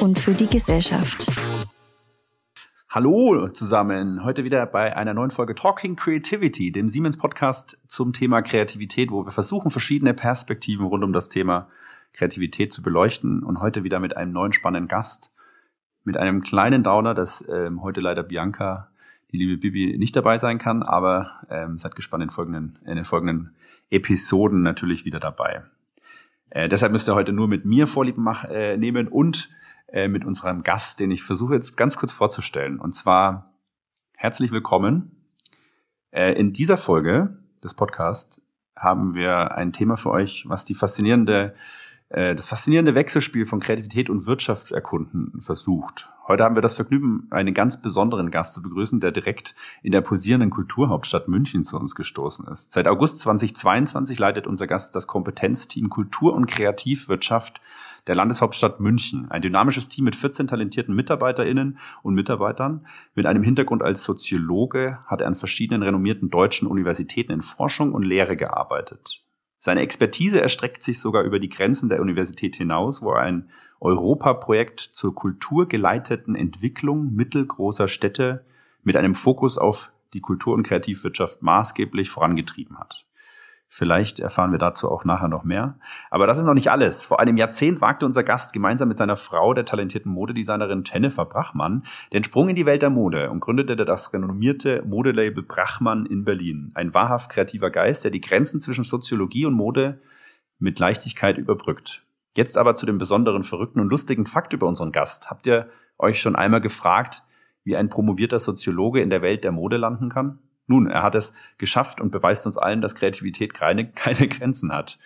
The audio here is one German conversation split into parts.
und für die Gesellschaft. Hallo zusammen, heute wieder bei einer neuen Folge Talking Creativity, dem Siemens Podcast zum Thema Kreativität, wo wir versuchen, verschiedene Perspektiven rund um das Thema Kreativität zu beleuchten und heute wieder mit einem neuen spannenden Gast, mit einem kleinen Downer, dass ähm, heute leider Bianca, die liebe Bibi, nicht dabei sein kann, aber ähm, seid gespannt in, folgenden, in den folgenden Episoden natürlich wieder dabei. Äh, deshalb müsst ihr heute nur mit mir Vorlieben mach, äh, nehmen und äh, mit unserem Gast, den ich versuche jetzt ganz kurz vorzustellen. Und zwar herzlich willkommen. Äh, in dieser Folge des Podcasts haben wir ein Thema für euch, was die faszinierende äh, das faszinierende Wechselspiel von Kreativität und Wirtschaft erkunden versucht. Heute haben wir das Vergnügen, einen ganz besonderen Gast zu begrüßen, der direkt in der posierenden Kulturhauptstadt München zu uns gestoßen ist. Seit August 2022 leitet unser Gast das Kompetenzteam Kultur und Kreativwirtschaft der Landeshauptstadt München. Ein dynamisches Team mit 14 talentierten Mitarbeiterinnen und Mitarbeitern. Mit einem Hintergrund als Soziologe hat er an verschiedenen renommierten deutschen Universitäten in Forschung und Lehre gearbeitet. Seine Expertise erstreckt sich sogar über die Grenzen der Universität hinaus, wo er ein Europaprojekt zur kulturgeleiteten Entwicklung mittelgroßer Städte mit einem Fokus auf die Kultur- und Kreativwirtschaft maßgeblich vorangetrieben hat. Vielleicht erfahren wir dazu auch nachher noch mehr. Aber das ist noch nicht alles. Vor einem Jahrzehnt wagte unser Gast gemeinsam mit seiner Frau, der talentierten Modedesignerin Jennifer Brachmann, den Sprung in die Welt der Mode und gründete das renommierte Modelabel Brachmann in Berlin. Ein wahrhaft kreativer Geist, der die Grenzen zwischen Soziologie und Mode mit Leichtigkeit überbrückt. Jetzt aber zu dem besonderen, verrückten und lustigen Fakt über unseren Gast. Habt ihr euch schon einmal gefragt, wie ein promovierter Soziologe in der Welt der Mode landen kann? Nun, er hat es geschafft und beweist uns allen, dass Kreativität keine, keine Grenzen hat.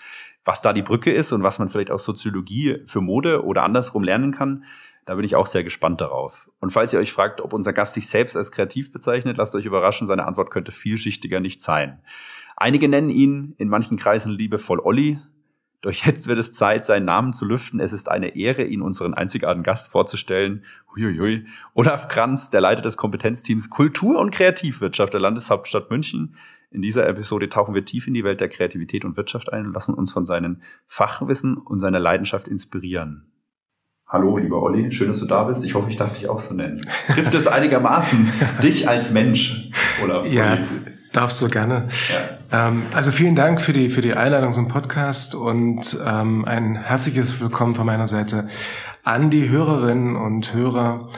Was da die Brücke ist und was man vielleicht aus Soziologie für Mode oder andersrum lernen kann, da bin ich auch sehr gespannt darauf. Und falls ihr euch fragt, ob unser Gast sich selbst als kreativ bezeichnet, lasst euch überraschen, seine Antwort könnte vielschichtiger nicht sein. Einige nennen ihn in manchen Kreisen liebevoll Olli, doch jetzt wird es Zeit, seinen Namen zu lüften. Es ist eine Ehre, ihn unseren einzigartigen Gast vorzustellen. Huiuiui. Olaf Kranz, der Leiter des Kompetenzteams Kultur und Kreativwirtschaft der Landeshauptstadt München. In dieser Episode tauchen wir tief in die Welt der Kreativität und Wirtschaft ein und lassen uns von seinem Fachwissen und seiner Leidenschaft inspirieren. Hallo, lieber Olli, schön, dass du da bist. Ich hoffe, ich darf dich auch so nennen. Trifft es einigermaßen dich als Mensch, Olaf? Ja, Darfst du gerne. Ja. Ähm, also vielen Dank für die, für die Einladung zum Podcast und ähm, ein herzliches Willkommen von meiner Seite an die Hörerinnen und Hörer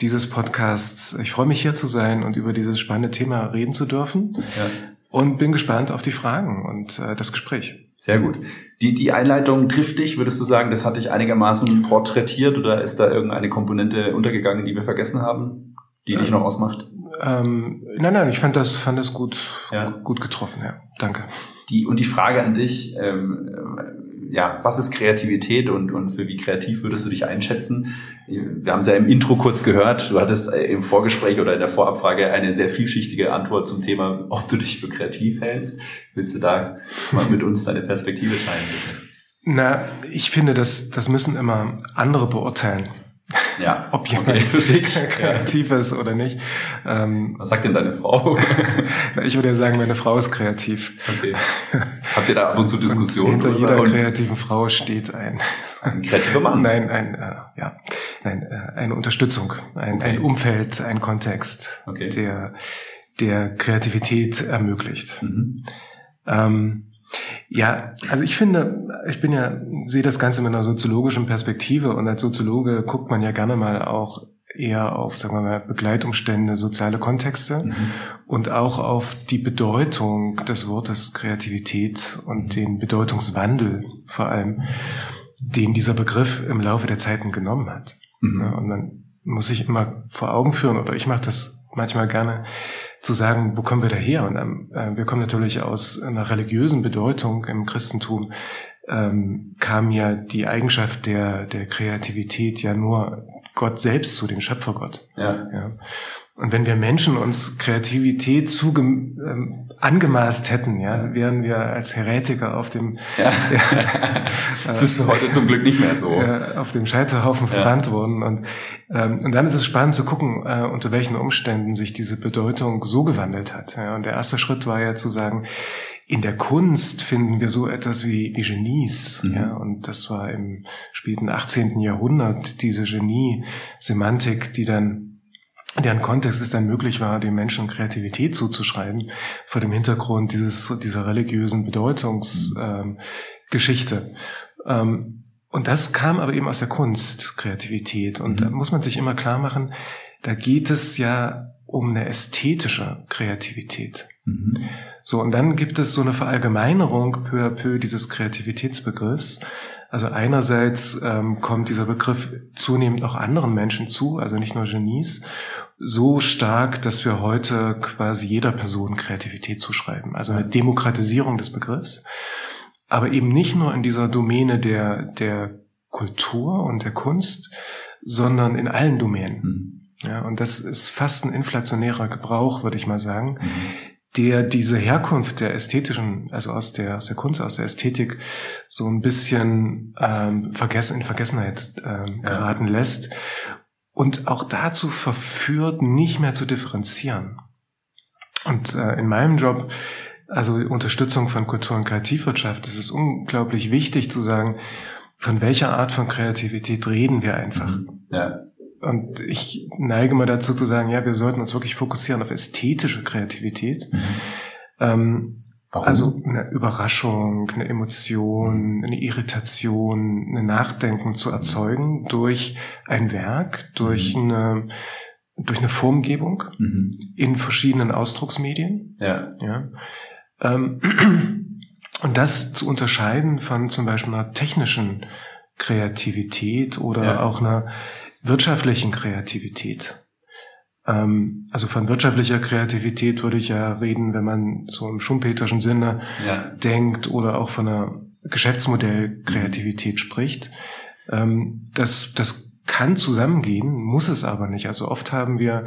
dieses Podcasts. Ich freue mich hier zu sein und über dieses spannende Thema reden zu dürfen ja. und bin gespannt auf die Fragen und äh, das Gespräch. Sehr gut. Die, die Einleitung trifft dich, würdest du sagen, das hat dich einigermaßen porträtiert oder ist da irgendeine Komponente untergegangen, die wir vergessen haben, die dich noch ausmacht? Ähm, nein, nein, ich fand das, fand das gut, ja. gut getroffen, ja. Danke. Die, und die Frage an dich, ähm, äh, ja, was ist Kreativität und, und für wie kreativ würdest du dich einschätzen? Wir haben es ja im Intro kurz gehört, du hattest äh, im Vorgespräch oder in der Vorabfrage eine sehr vielschichtige Antwort zum Thema, ob du dich für kreativ hältst. Willst du da mal mit uns deine Perspektive teilen? Bitte? Na, ich finde, das, das müssen immer andere beurteilen. Ja. Ob jemand okay, kreativ ist oder nicht. Ähm, Was sagt denn deine Frau? ich würde ja sagen, meine Frau ist kreativ. Okay. Habt ihr da ab und zu Diskussionen? Und hinter jeder und kreativen Frau steht ein, ein kreativer Mann. Nein, ein, äh, ja, nein, äh, eine Unterstützung, ein, okay. ein Umfeld, ein Kontext, okay. der, der Kreativität ermöglicht. Mhm. Ähm, ja, also ich finde, ich bin ja, sehe das Ganze mit einer soziologischen Perspektive und als Soziologe guckt man ja gerne mal auch eher auf, sagen wir mal, Begleitumstände, soziale Kontexte mhm. und auch auf die Bedeutung des Wortes Kreativität und mhm. den Bedeutungswandel vor allem, den dieser Begriff im Laufe der Zeiten genommen hat. Mhm. Und man muss sich immer vor Augen führen, oder ich mache das manchmal gerne, zu sagen, wo kommen wir daher? Und ähm, äh, wir kommen natürlich aus einer religiösen Bedeutung im Christentum, ähm, kam ja die Eigenschaft der, der Kreativität ja nur Gott selbst zu, dem Schöpfergott. Ja. ja. Und wenn wir Menschen uns Kreativität zuge ähm, angemaßt hätten, ja, wären wir als Heretiker auf dem ja. das ist heute zum Glück nicht mehr so äh, auf dem Scheiterhaufen ja. verbrannt worden. Und ähm, und dann ist es spannend zu gucken, äh, unter welchen Umständen sich diese Bedeutung so gewandelt hat. Ja, und der erste Schritt war ja zu sagen, in der Kunst finden wir so etwas wie, wie Genies. Mhm. Ja, und das war im späten 18. Jahrhundert diese Genie-Semantik, die dann deren Kontext es dann möglich war, den Menschen Kreativität zuzuschreiben, vor dem Hintergrund dieses, dieser religiösen Bedeutungsgeschichte. Ähm, ähm, und das kam aber eben aus der Kunst, Kreativität. Und mhm. da muss man sich immer klar machen, da geht es ja um eine ästhetische Kreativität. Mhm. So, und dann gibt es so eine Verallgemeinerung peu à peu dieses Kreativitätsbegriffs. Also einerseits ähm, kommt dieser Begriff zunehmend auch anderen Menschen zu, also nicht nur Genies, so stark, dass wir heute quasi jeder Person Kreativität zuschreiben. Also eine Demokratisierung des Begriffs, aber eben nicht nur in dieser Domäne der, der Kultur und der Kunst, sondern in allen Domänen. Mhm. Ja, und das ist fast ein inflationärer Gebrauch, würde ich mal sagen, mhm der diese Herkunft der ästhetischen, also aus der, aus der Kunst, aus der Ästhetik so ein bisschen ähm, vergessen, in Vergessenheit ähm, ja. geraten lässt und auch dazu verführt, nicht mehr zu differenzieren. Und äh, in meinem Job, also Unterstützung von Kultur- und Kreativwirtschaft, ist es unglaublich wichtig zu sagen, von welcher Art von Kreativität reden wir einfach. Mhm. Ja. Und ich neige mal dazu zu sagen, ja, wir sollten uns wirklich fokussieren auf ästhetische Kreativität. Mhm. Ähm, Warum? Also eine Überraschung, eine Emotion, eine Irritation, eine Nachdenken zu erzeugen durch ein Werk, durch mhm. eine durch eine Formgebung mhm. in verschiedenen Ausdrucksmedien. Ja. ja. Ähm, und das zu unterscheiden von zum Beispiel einer technischen Kreativität oder ja. auch einer wirtschaftlichen Kreativität. Ähm, also von wirtschaftlicher Kreativität würde ich ja reden, wenn man so im schumpeterschen Sinne ja. denkt oder auch von einer Geschäftsmodellkreativität spricht. Ähm, das, das kann zusammengehen, muss es aber nicht. Also oft haben wir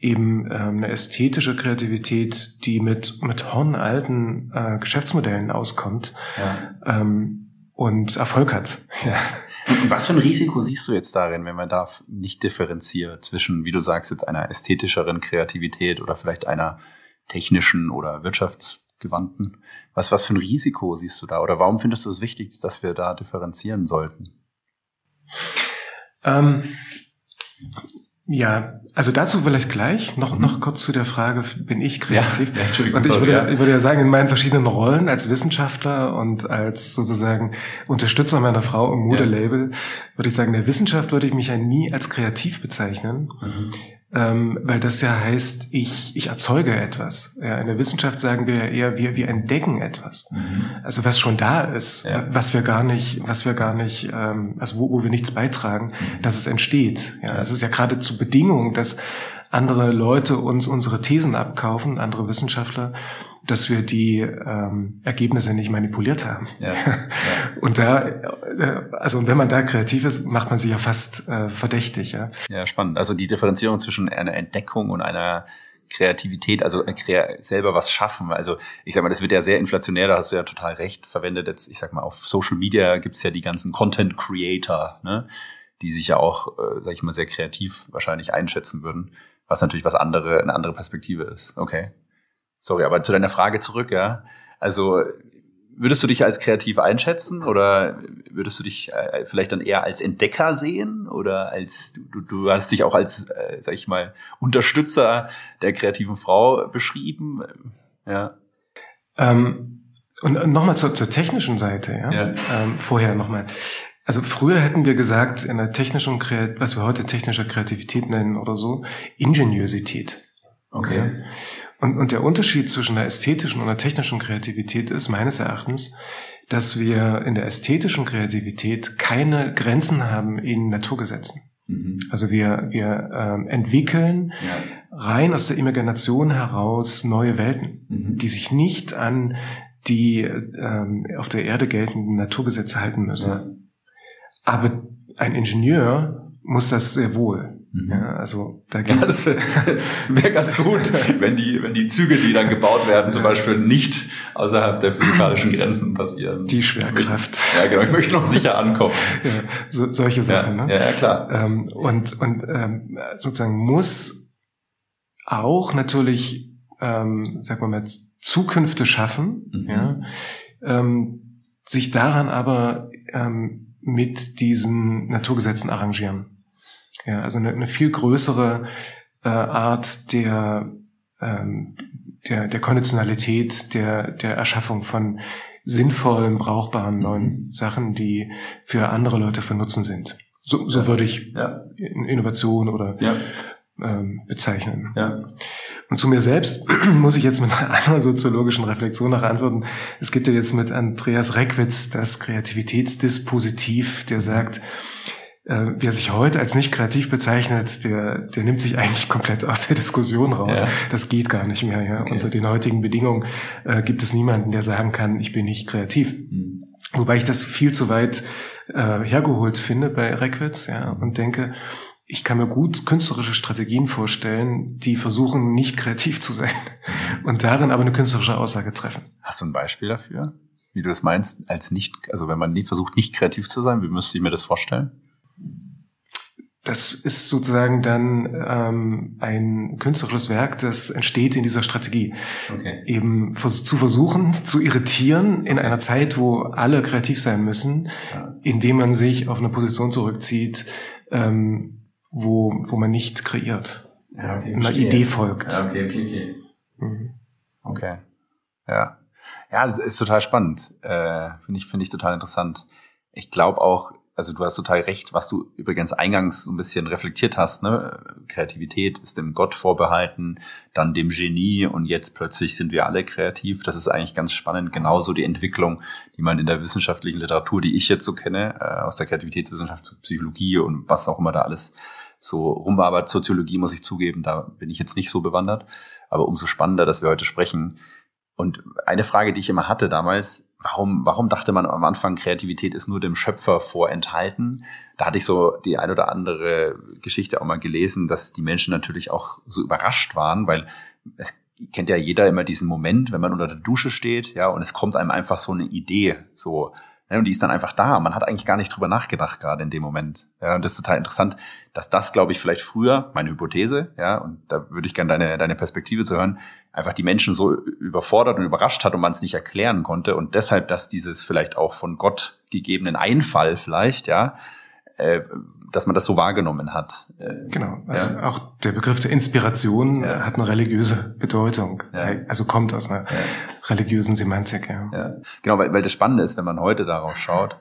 eben ähm, eine ästhetische Kreativität, die mit, mit hornalten äh, Geschäftsmodellen auskommt ja. ähm, und Erfolg hat. Ja. Und was für ein Risiko siehst du jetzt darin, wenn man da nicht differenziert zwischen, wie du sagst, jetzt einer ästhetischeren Kreativität oder vielleicht einer technischen oder wirtschaftsgewandten? Was, was für ein Risiko siehst du da? Oder warum findest du es wichtig, dass wir da differenzieren sollten? Ähm, ja, also dazu vielleicht gleich noch, mhm. noch kurz zu der Frage, bin ich kreativ? Ja, Entschuldigung, und ich würde, ja. ich würde ja sagen, in meinen verschiedenen Rollen als Wissenschaftler und als sozusagen Unterstützer meiner Frau im Modelabel, ja. würde ich sagen, in der Wissenschaft würde ich mich ja nie als kreativ bezeichnen. Mhm ähm, weil das ja heißt, ich, ich erzeuge etwas. Ja, in der Wissenschaft sagen wir ja eher, wir, wir entdecken etwas. Mhm. Also was schon da ist, ja. was wir gar nicht, was wir gar nicht, ähm, also wo, wo wir nichts beitragen, mhm. dass es entsteht. Ja, es ist ja geradezu Bedingung, dass andere Leute uns unsere Thesen abkaufen, andere Wissenschaftler, dass wir die ähm, Ergebnisse nicht manipuliert haben. Ja, ja. Und da, äh, also wenn man da kreativ ist, macht man sich ja fast äh, verdächtig. Ja? ja, spannend. Also die Differenzierung zwischen einer Entdeckung und einer Kreativität, also äh, selber was schaffen. Also ich sag mal, das wird ja sehr inflationär, da hast du ja total recht verwendet. Jetzt, ich sag mal, auf Social Media gibt's ja die ganzen Content Creator, ne? die sich ja auch, äh, sag ich mal, sehr kreativ wahrscheinlich einschätzen würden, was natürlich was andere, eine andere Perspektive ist. Okay. Sorry, aber zu deiner Frage zurück, ja. Also würdest du dich als kreativ einschätzen oder würdest du dich äh, vielleicht dann eher als Entdecker sehen oder als du, du hast dich auch als, äh, sag ich mal, Unterstützer der kreativen Frau beschrieben, ja. Ähm, und nochmal zur, zur technischen Seite, ja. ja. Ähm, vorher nochmal. Also früher hätten wir gesagt, in der technischen, was wir heute technische Kreativität nennen oder so, Ingeniosität. Okay. okay. Und, und der Unterschied zwischen der ästhetischen und der technischen Kreativität ist meines Erachtens, dass wir in der ästhetischen Kreativität keine Grenzen haben in Naturgesetzen. Mhm. Also wir, wir ähm, entwickeln ja. rein aus der Imagination heraus neue Welten, mhm. die sich nicht an die ähm, auf der Erde geltenden Naturgesetze halten müssen. Ja. Aber ein Ingenieur muss das sehr wohl. Mhm. Ja, also da geht ja, das wäre ganz gut, wenn die, wenn die Züge, die dann gebaut werden, zum Beispiel nicht außerhalb der physikalischen Grenzen passieren. Die Schwerkraft. Ja, genau. Ich möchte noch sicher ankommen. Ja, so, solche Sachen. Ja, ne? ja, ja klar. Ähm, und und ähm, sozusagen muss auch natürlich, ähm, sag mal mal, Zukünfte schaffen. Mhm. Ja, ähm, sich daran aber ähm, mit diesen Naturgesetzen arrangieren. Ja, also eine, eine viel größere äh, Art der, ähm, der, der Konditionalität, der, der Erschaffung von sinnvollen, brauchbaren neuen Sachen, die für andere Leute von Nutzen sind. So, so würde ich ja. Innovation oder ja. ähm, bezeichnen. Ja. Und zu mir selbst muss ich jetzt mit einer anderen soziologischen Reflexion nach antworten. Es gibt ja jetzt mit Andreas Reckwitz das Kreativitätsdispositiv, der sagt, äh, wer sich heute als nicht kreativ bezeichnet, der, der nimmt sich eigentlich komplett aus der Diskussion raus. Ja. Das geht gar nicht mehr. Ja? Okay. Unter den heutigen Bedingungen äh, gibt es niemanden, der sagen kann, ich bin nicht kreativ. Mhm. Wobei ich das viel zu weit äh, hergeholt finde bei Reckwitz ja, und denke, ich kann mir gut künstlerische Strategien vorstellen, die versuchen, nicht kreativ zu sein und darin aber eine künstlerische Aussage treffen. Hast du ein Beispiel dafür? Wie du das meinst, als nicht, also wenn man versucht, nicht kreativ zu sein, wie müsste ich mir das vorstellen? Das ist sozusagen dann ähm, ein künstlerisches Werk, das entsteht in dieser Strategie. Okay. Eben zu versuchen, zu irritieren in einer Zeit, wo alle kreativ sein müssen, ja. indem man sich auf eine Position zurückzieht, ähm, wo, wo man nicht kreiert, ja, okay, einer Idee folgt. Ja, okay, okay, okay. Mhm. Okay. Ja. Ja, das ist total spannend. Äh, Finde ich, finde ich total interessant. Ich glaube auch, also du hast total recht, was du übrigens eingangs so ein bisschen reflektiert hast, ne? Kreativität ist dem Gott vorbehalten, dann dem Genie und jetzt plötzlich sind wir alle kreativ. Das ist eigentlich ganz spannend. Genauso die Entwicklung, die man in der wissenschaftlichen Literatur, die ich jetzt so kenne, äh, aus der Kreativitätswissenschaft zur Psychologie und was auch immer da alles so rum war. Aber Soziologie muss ich zugeben, da bin ich jetzt nicht so bewandert. Aber umso spannender, dass wir heute sprechen. Und eine Frage, die ich immer hatte damals, warum, warum dachte man am Anfang, Kreativität ist nur dem Schöpfer vorenthalten? Da hatte ich so die ein oder andere Geschichte auch mal gelesen, dass die Menschen natürlich auch so überrascht waren, weil es kennt ja jeder immer diesen Moment, wenn man unter der Dusche steht, ja, und es kommt einem einfach so eine Idee, so, und die ist dann einfach da. Man hat eigentlich gar nicht drüber nachgedacht, gerade in dem Moment. Ja, und das ist total interessant, dass das, glaube ich, vielleicht früher, meine Hypothese, ja, und da würde ich gerne deine, deine Perspektive zu hören, einfach die Menschen so überfordert und überrascht hat und man es nicht erklären konnte. Und deshalb, dass dieses vielleicht auch von Gott gegebenen Einfall vielleicht, ja, äh, dass man das so wahrgenommen hat. Äh, genau, also ja. auch der Begriff der Inspiration ja. hat eine religiöse Bedeutung, ja. also kommt aus einer religiösen Semantik. Ja. Genau, weil, weil das Spannende ist, wenn man heute darauf schaut,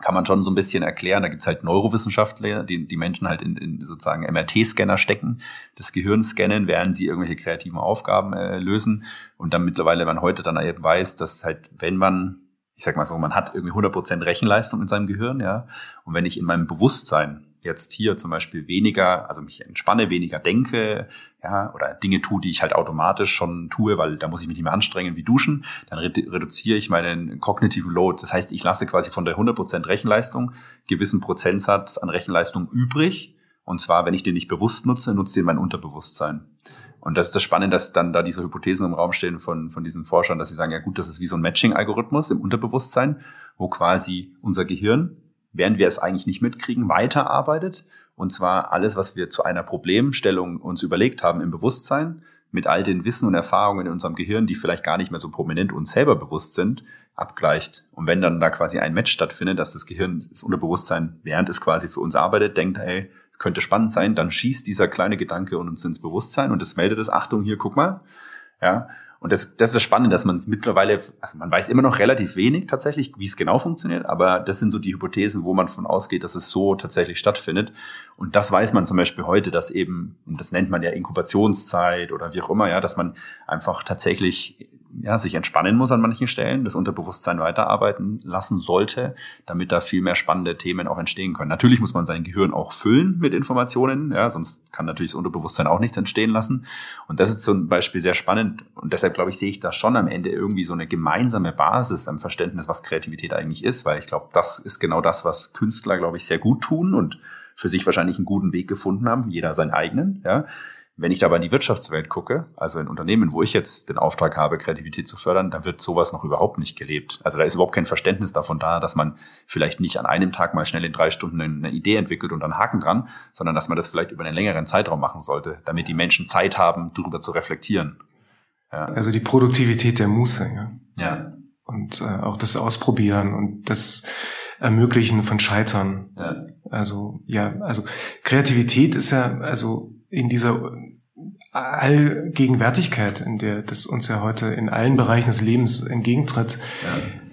kann man schon so ein bisschen erklären. Da gibt's halt Neurowissenschaftler, die die Menschen halt in, in sozusagen MRT-Scanner stecken, das Gehirn scannen, während sie irgendwelche kreativen Aufgaben äh, lösen. Und dann mittlerweile man heute dann eben weiß, dass halt, wenn man ich sag mal so, man hat irgendwie 100% Rechenleistung in seinem Gehirn, ja. Und wenn ich in meinem Bewusstsein jetzt hier zum Beispiel weniger, also mich entspanne, weniger denke, ja, oder Dinge tue, die ich halt automatisch schon tue, weil da muss ich mich nicht mehr anstrengen wie duschen, dann reduziere ich meinen kognitiven Load. Das heißt, ich lasse quasi von der 100% Rechenleistung gewissen Prozentsatz an Rechenleistung übrig. Und zwar, wenn ich den nicht bewusst nutze, nutze ich den mein Unterbewusstsein. Und das ist das Spannende, dass dann da diese Hypothesen im Raum stehen von, von diesen Forschern, dass sie sagen, ja gut, das ist wie so ein Matching-Algorithmus im Unterbewusstsein, wo quasi unser Gehirn, während wir es eigentlich nicht mitkriegen, weiterarbeitet. Und zwar alles, was wir zu einer Problemstellung uns überlegt haben im Bewusstsein, mit all den Wissen und Erfahrungen in unserem Gehirn, die vielleicht gar nicht mehr so prominent uns selber bewusst sind, abgleicht. Und wenn dann da quasi ein Match stattfindet, dass das Gehirn, das Unterbewusstsein, während es quasi für uns arbeitet, denkt, hey, könnte spannend sein, dann schießt dieser kleine Gedanke uns ins Bewusstsein und es meldet es, Achtung, hier, guck mal. Ja, und das, das ist das Spannende, dass man es mittlerweile, also man weiß immer noch relativ wenig tatsächlich, wie es genau funktioniert, aber das sind so die Hypothesen, wo man von ausgeht, dass es so tatsächlich stattfindet. Und das weiß man zum Beispiel heute, dass eben, und das nennt man ja Inkubationszeit oder wie auch immer, ja, dass man einfach tatsächlich ja, sich entspannen muss an manchen Stellen, das Unterbewusstsein weiterarbeiten lassen sollte, damit da viel mehr spannende Themen auch entstehen können. Natürlich muss man sein Gehirn auch füllen mit Informationen, ja, sonst kann natürlich das Unterbewusstsein auch nichts entstehen lassen. Und das ist zum Beispiel sehr spannend und deshalb glaube ich, sehe ich da schon am Ende irgendwie so eine gemeinsame Basis am Verständnis, was Kreativität eigentlich ist, weil ich glaube, das ist genau das, was Künstler, glaube ich, sehr gut tun und für sich wahrscheinlich einen guten Weg gefunden haben, jeder seinen eigenen, ja wenn ich aber in die Wirtschaftswelt gucke, also in Unternehmen, wo ich jetzt den Auftrag habe, Kreativität zu fördern, da wird sowas noch überhaupt nicht gelebt. Also da ist überhaupt kein Verständnis davon da, dass man vielleicht nicht an einem Tag mal schnell in drei Stunden eine Idee entwickelt und einen Haken dran, sondern dass man das vielleicht über einen längeren Zeitraum machen sollte, damit die Menschen Zeit haben, darüber zu reflektieren. Ja. Also die Produktivität der Muße, ja. Ja. Und äh, auch das Ausprobieren und das Ermöglichen von Scheitern. Ja. Also ja, also Kreativität ist ja also in dieser Allgegenwärtigkeit, in der das uns ja heute in allen Bereichen des Lebens entgegentritt,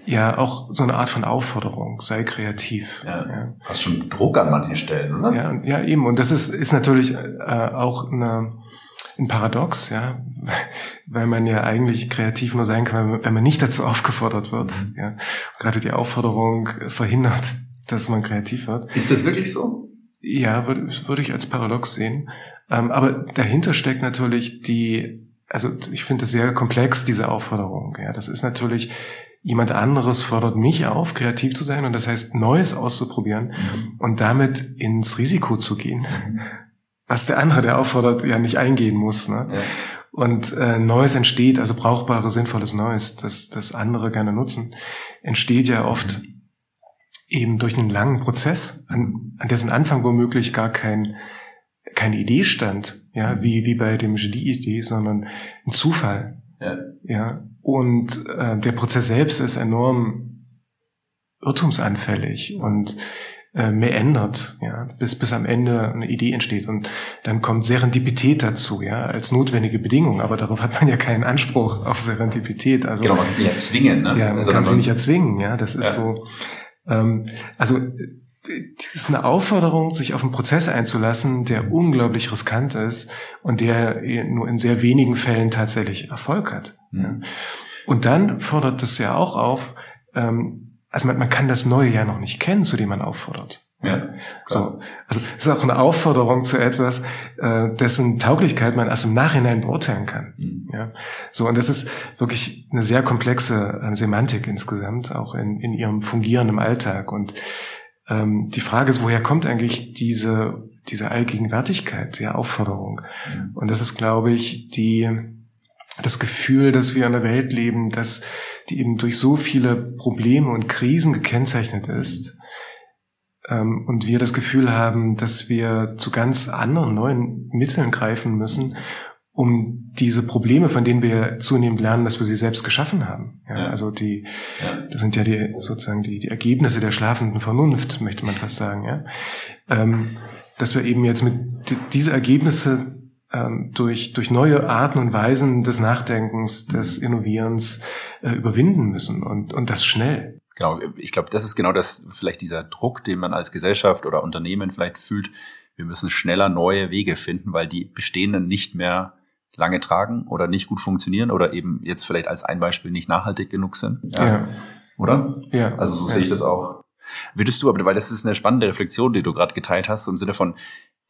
ja, ja auch so eine Art von Aufforderung, sei kreativ. Ja, ja. Fast schon Druck an manchen Stellen, oder? Ja, ja eben. Und das ist, ist natürlich äh, auch eine, ein Paradox, ja, weil man ja eigentlich kreativ nur sein kann, wenn man nicht dazu aufgefordert wird. Mhm. Ja. gerade die Aufforderung verhindert, dass man kreativ wird. Ist das wirklich so? Ja, würde, würde ich als Paradox sehen. Ähm, aber dahinter steckt natürlich die, also ich finde es sehr komplex, diese Aufforderung. Ja, das ist natürlich, jemand anderes fordert mich auf, kreativ zu sein und das heißt, Neues auszuprobieren mhm. und damit ins Risiko zu gehen. Mhm. Was der andere, der auffordert, ja nicht eingehen muss. Ne? Ja. Und äh, Neues entsteht, also brauchbare, sinnvolles Neues, das, das andere gerne nutzen, entsteht ja oft mhm. Eben durch einen langen Prozess, an, an dessen Anfang womöglich gar kein keine Idee stand, ja, mhm. wie, wie bei dem Genie-Idee, sondern ein Zufall. Ja. ja. Und äh, der Prozess selbst ist enorm irrtumsanfällig und äh, mehr ändert, ja, bis, bis am Ende eine Idee entsteht. Und dann kommt Serendipität dazu, ja, als notwendige Bedingung. Aber darauf hat man ja keinen Anspruch auf Serendipität. Also, genau, man kann sie erzwingen, ne? Ja, man also kann sie nicht erzwingen, ja. Das ist ja. so, ähm, also das ist eine Aufforderung, sich auf einen Prozess einzulassen, der unglaublich riskant ist und der nur in sehr wenigen Fällen tatsächlich Erfolg hat. Mhm. Und dann fordert das ja auch auf, ähm, also man, man kann das Neue ja noch nicht kennen, zu dem man auffordert. Ja, so. Also es ist auch eine Aufforderung zu etwas, äh, dessen Tauglichkeit man erst im Nachhinein beurteilen kann. Mhm. Ja, so und das ist wirklich eine sehr komplexe äh, Semantik insgesamt, auch in, in ihrem Fungieren im Alltag. Und ähm, die Frage ist, woher kommt eigentlich diese, diese Allgegenwärtigkeit, die Aufforderung? Mhm. Und das ist, glaube ich, die, das Gefühl, dass wir in einer Welt leben, dass die eben durch so viele Probleme und Krisen gekennzeichnet ist. Ähm, und wir das Gefühl haben, dass wir zu ganz anderen neuen Mitteln greifen müssen, um diese Probleme, von denen wir zunehmend lernen, dass wir sie selbst geschaffen haben. Ja, ja. Also die, ja. das sind ja die sozusagen die, die Ergebnisse der schlafenden Vernunft, möchte man fast sagen. Ja, ähm, dass wir eben jetzt mit diese Ergebnisse ähm, durch durch neue Arten und Weisen des Nachdenkens, des Innovierens äh, überwinden müssen und und das schnell. Genau, ich glaube, das ist genau das, vielleicht dieser Druck, den man als Gesellschaft oder Unternehmen vielleicht fühlt. Wir müssen schneller neue Wege finden, weil die bestehenden nicht mehr lange tragen oder nicht gut funktionieren oder eben jetzt vielleicht als ein Beispiel nicht nachhaltig genug sind. Ja. ja. Oder? Ja. Also so ja. sehe ich das auch. Würdest du, aber weil das ist eine spannende Reflexion, die du gerade geteilt hast, im Sinne von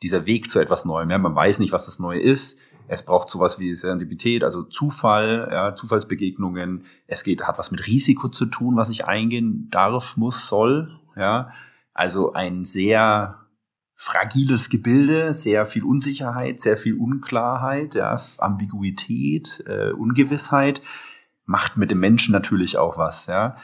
dieser Weg zu etwas Neuem. Ja, man weiß nicht, was das Neue ist. Es braucht sowas wie Serendipität, also Zufall, ja, Zufallsbegegnungen. Es geht, hat was mit Risiko zu tun, was ich eingehen darf, muss, soll. Ja, also ein sehr fragiles Gebilde, sehr viel Unsicherheit, sehr viel Unklarheit, ja, Ambiguität, äh, Ungewissheit, macht mit dem Menschen natürlich auch was, ja.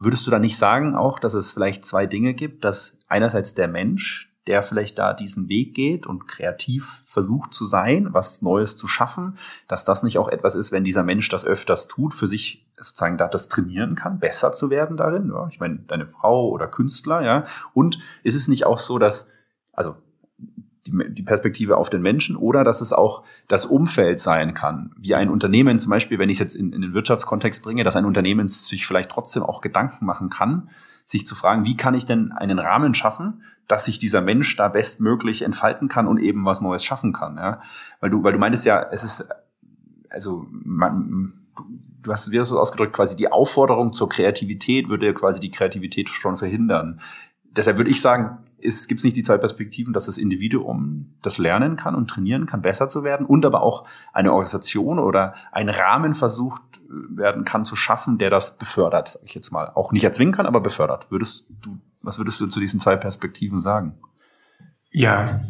Würdest du da nicht sagen auch, dass es vielleicht zwei Dinge gibt, dass einerseits der Mensch, der vielleicht da diesen Weg geht und kreativ versucht zu sein, was Neues zu schaffen, dass das nicht auch etwas ist, wenn dieser Mensch das öfters tut, für sich sozusagen da das trainieren kann, besser zu werden darin, ja. Ich meine, deine Frau oder Künstler, ja. Und ist es nicht auch so, dass also die, Perspektive auf den Menschen oder dass es auch das Umfeld sein kann. Wie ein Unternehmen zum Beispiel, wenn ich es jetzt in, in den Wirtschaftskontext bringe, dass ein Unternehmen sich vielleicht trotzdem auch Gedanken machen kann, sich zu fragen, wie kann ich denn einen Rahmen schaffen, dass sich dieser Mensch da bestmöglich entfalten kann und eben was Neues schaffen kann. Ja? Weil du, weil du meintest ja, es ist, also man, du hast, wie hast du es ausgedrückt, quasi die Aufforderung zur Kreativität würde ja quasi die Kreativität schon verhindern. Deshalb würde ich sagen, es gibt nicht die zwei Perspektiven, dass das Individuum das lernen kann und trainieren kann, besser zu werden und aber auch eine Organisation oder ein Rahmen versucht äh, werden kann zu schaffen, der das befördert, sag ich jetzt mal. Auch nicht erzwingen kann, aber befördert. Würdest du, was würdest du zu diesen zwei Perspektiven sagen? Ja,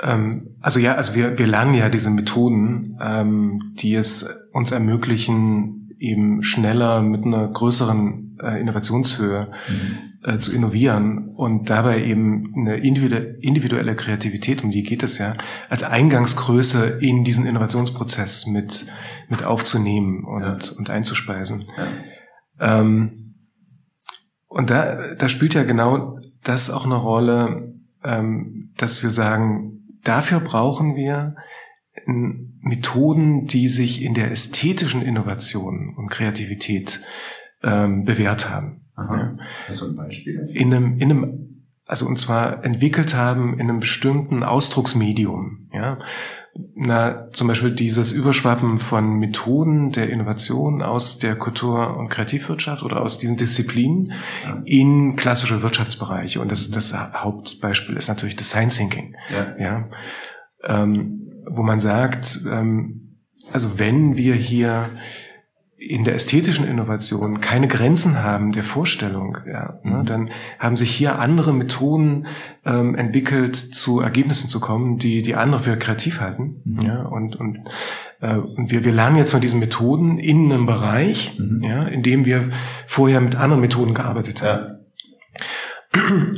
ähm, also ja, also wir, wir lernen ja diese Methoden, ähm, die es uns ermöglichen, eben schneller mit einer größeren äh, Innovationshöhe mhm äh, zu innovieren und dabei eben eine individuelle Kreativität, um die geht es ja, als Eingangsgröße in diesen Innovationsprozess mit, mit aufzunehmen und, ja. und einzuspeisen. Ja. Ähm, und da, da spielt ja genau das auch eine Rolle, ähm, dass wir sagen, dafür brauchen wir Methoden, die sich in der ästhetischen Innovation und Kreativität ähm, bewährt haben. Aha. Ja. Du ein Beispiel? In einem, in einem, also und zwar entwickelt haben in einem bestimmten Ausdrucksmedium. Ja. Na, zum Beispiel dieses Überschwappen von Methoden der Innovation aus der Kultur- und Kreativwirtschaft oder aus diesen Disziplinen ja. in klassische Wirtschaftsbereiche. Und das, das Hauptbeispiel ist natürlich Design Thinking. Ja. ja. Ähm, wo man sagt, ähm, also wenn wir hier in der ästhetischen Innovation keine Grenzen haben der Vorstellung, ja, ne, mhm. dann haben sich hier andere Methoden ähm, entwickelt, zu Ergebnissen zu kommen, die die andere für kreativ halten. Mhm. Ja, und und, äh, und wir, wir lernen jetzt von diesen Methoden in einem Bereich, mhm. ja, in dem wir vorher mit anderen Methoden gearbeitet haben. Ja.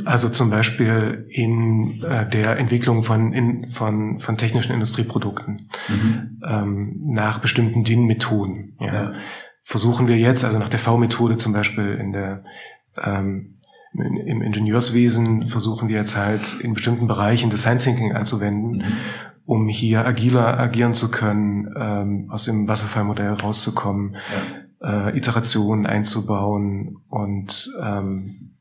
Also zum Beispiel in äh, der Entwicklung von, in, von, von technischen Industrieprodukten mhm. ähm, nach bestimmten DIN-Methoden. Ja. ja. Versuchen wir jetzt, also nach der V-Methode zum Beispiel in der ähm, im Ingenieurswesen versuchen wir jetzt halt in bestimmten Bereichen Design Thinking anzuwenden, mhm. um hier agiler agieren zu können, ähm, aus dem Wasserfallmodell rauszukommen, ja. äh, Iterationen einzubauen und ähm,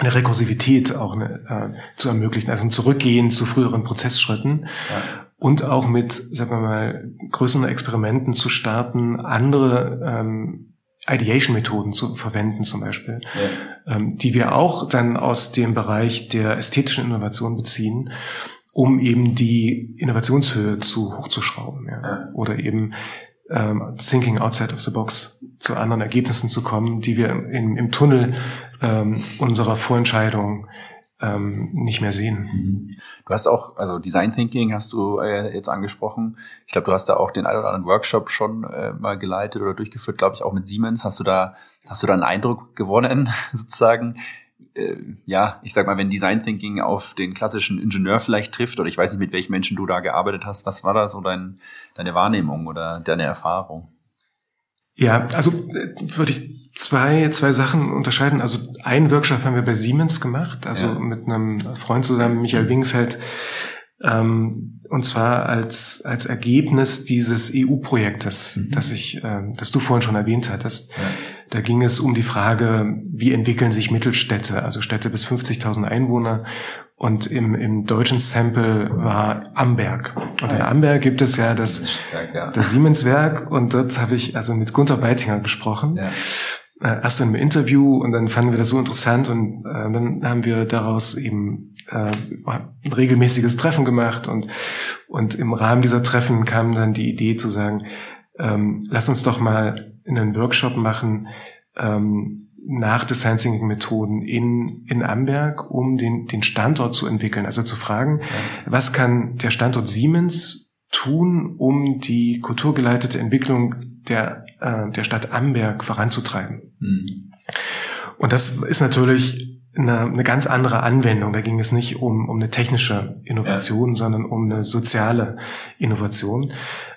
eine Rekursivität auch eine, äh, zu ermöglichen, also ein Zurückgehen zu früheren Prozessschritten ja. und auch mit, sagen wir mal, größeren Experimenten zu starten, andere ähm, Ideation-Methoden zu verwenden zum Beispiel, ja. ähm, die wir auch dann aus dem Bereich der ästhetischen Innovation beziehen, um eben die Innovationshöhe zu hochzuschrauben ja. ja. oder eben ähm, thinking outside of the box zu anderen Ergebnissen zu kommen, die wir im, im Tunnel ähm, unserer Vorentscheidung ähm, nicht mehr sehen. Mhm. Du hast auch, also Design Thinking hast du äh, jetzt angesprochen. Ich glaube, du hast da auch den einen oder anderen Workshop schon äh, mal geleitet oder durchgeführt, glaube ich, auch mit Siemens. Hast du da, hast du da einen Eindruck gewonnen, sozusagen? Äh, ja, ich sag mal, wenn Design Thinking auf den klassischen Ingenieur vielleicht trifft, oder ich weiß nicht, mit welchen Menschen du da gearbeitet hast, was war da so dein, deine Wahrnehmung oder deine Erfahrung? Ja, also äh, würde ich zwei, zwei Sachen unterscheiden. Also einen Workshop haben wir bei Siemens gemacht, also ja. mit einem Freund zusammen, Michael Wingfeld, ähm, und zwar als, als Ergebnis dieses EU-Projektes, mhm. das ich, äh, das du vorhin schon erwähnt hattest. Ja. Da ging es um die Frage, wie entwickeln sich Mittelstädte, also Städte bis 50.000 Einwohner. Und im, im deutschen Sample war Amberg. Und in Amberg gibt es ja das, das Siemenswerk. Und dort habe ich also mit Gunther Beitinger gesprochen. Ja äh, erst im Interview und dann fanden wir das so interessant und äh, dann haben wir daraus eben äh, ein regelmäßiges Treffen gemacht und und im Rahmen dieser Treffen kam dann die Idee zu sagen, ähm, lass uns doch mal einen Workshop machen ähm, nach Design Thinking Methoden in in Amberg, um den den Standort zu entwickeln, also zu fragen, ja. was kann der Standort Siemens tun, um die kulturgeleitete Entwicklung der, äh, der Stadt Amberg voranzutreiben. Mhm. Und das ist natürlich eine, eine ganz andere Anwendung. Da ging es nicht um, um eine technische Innovation, ja. sondern um eine soziale Innovation.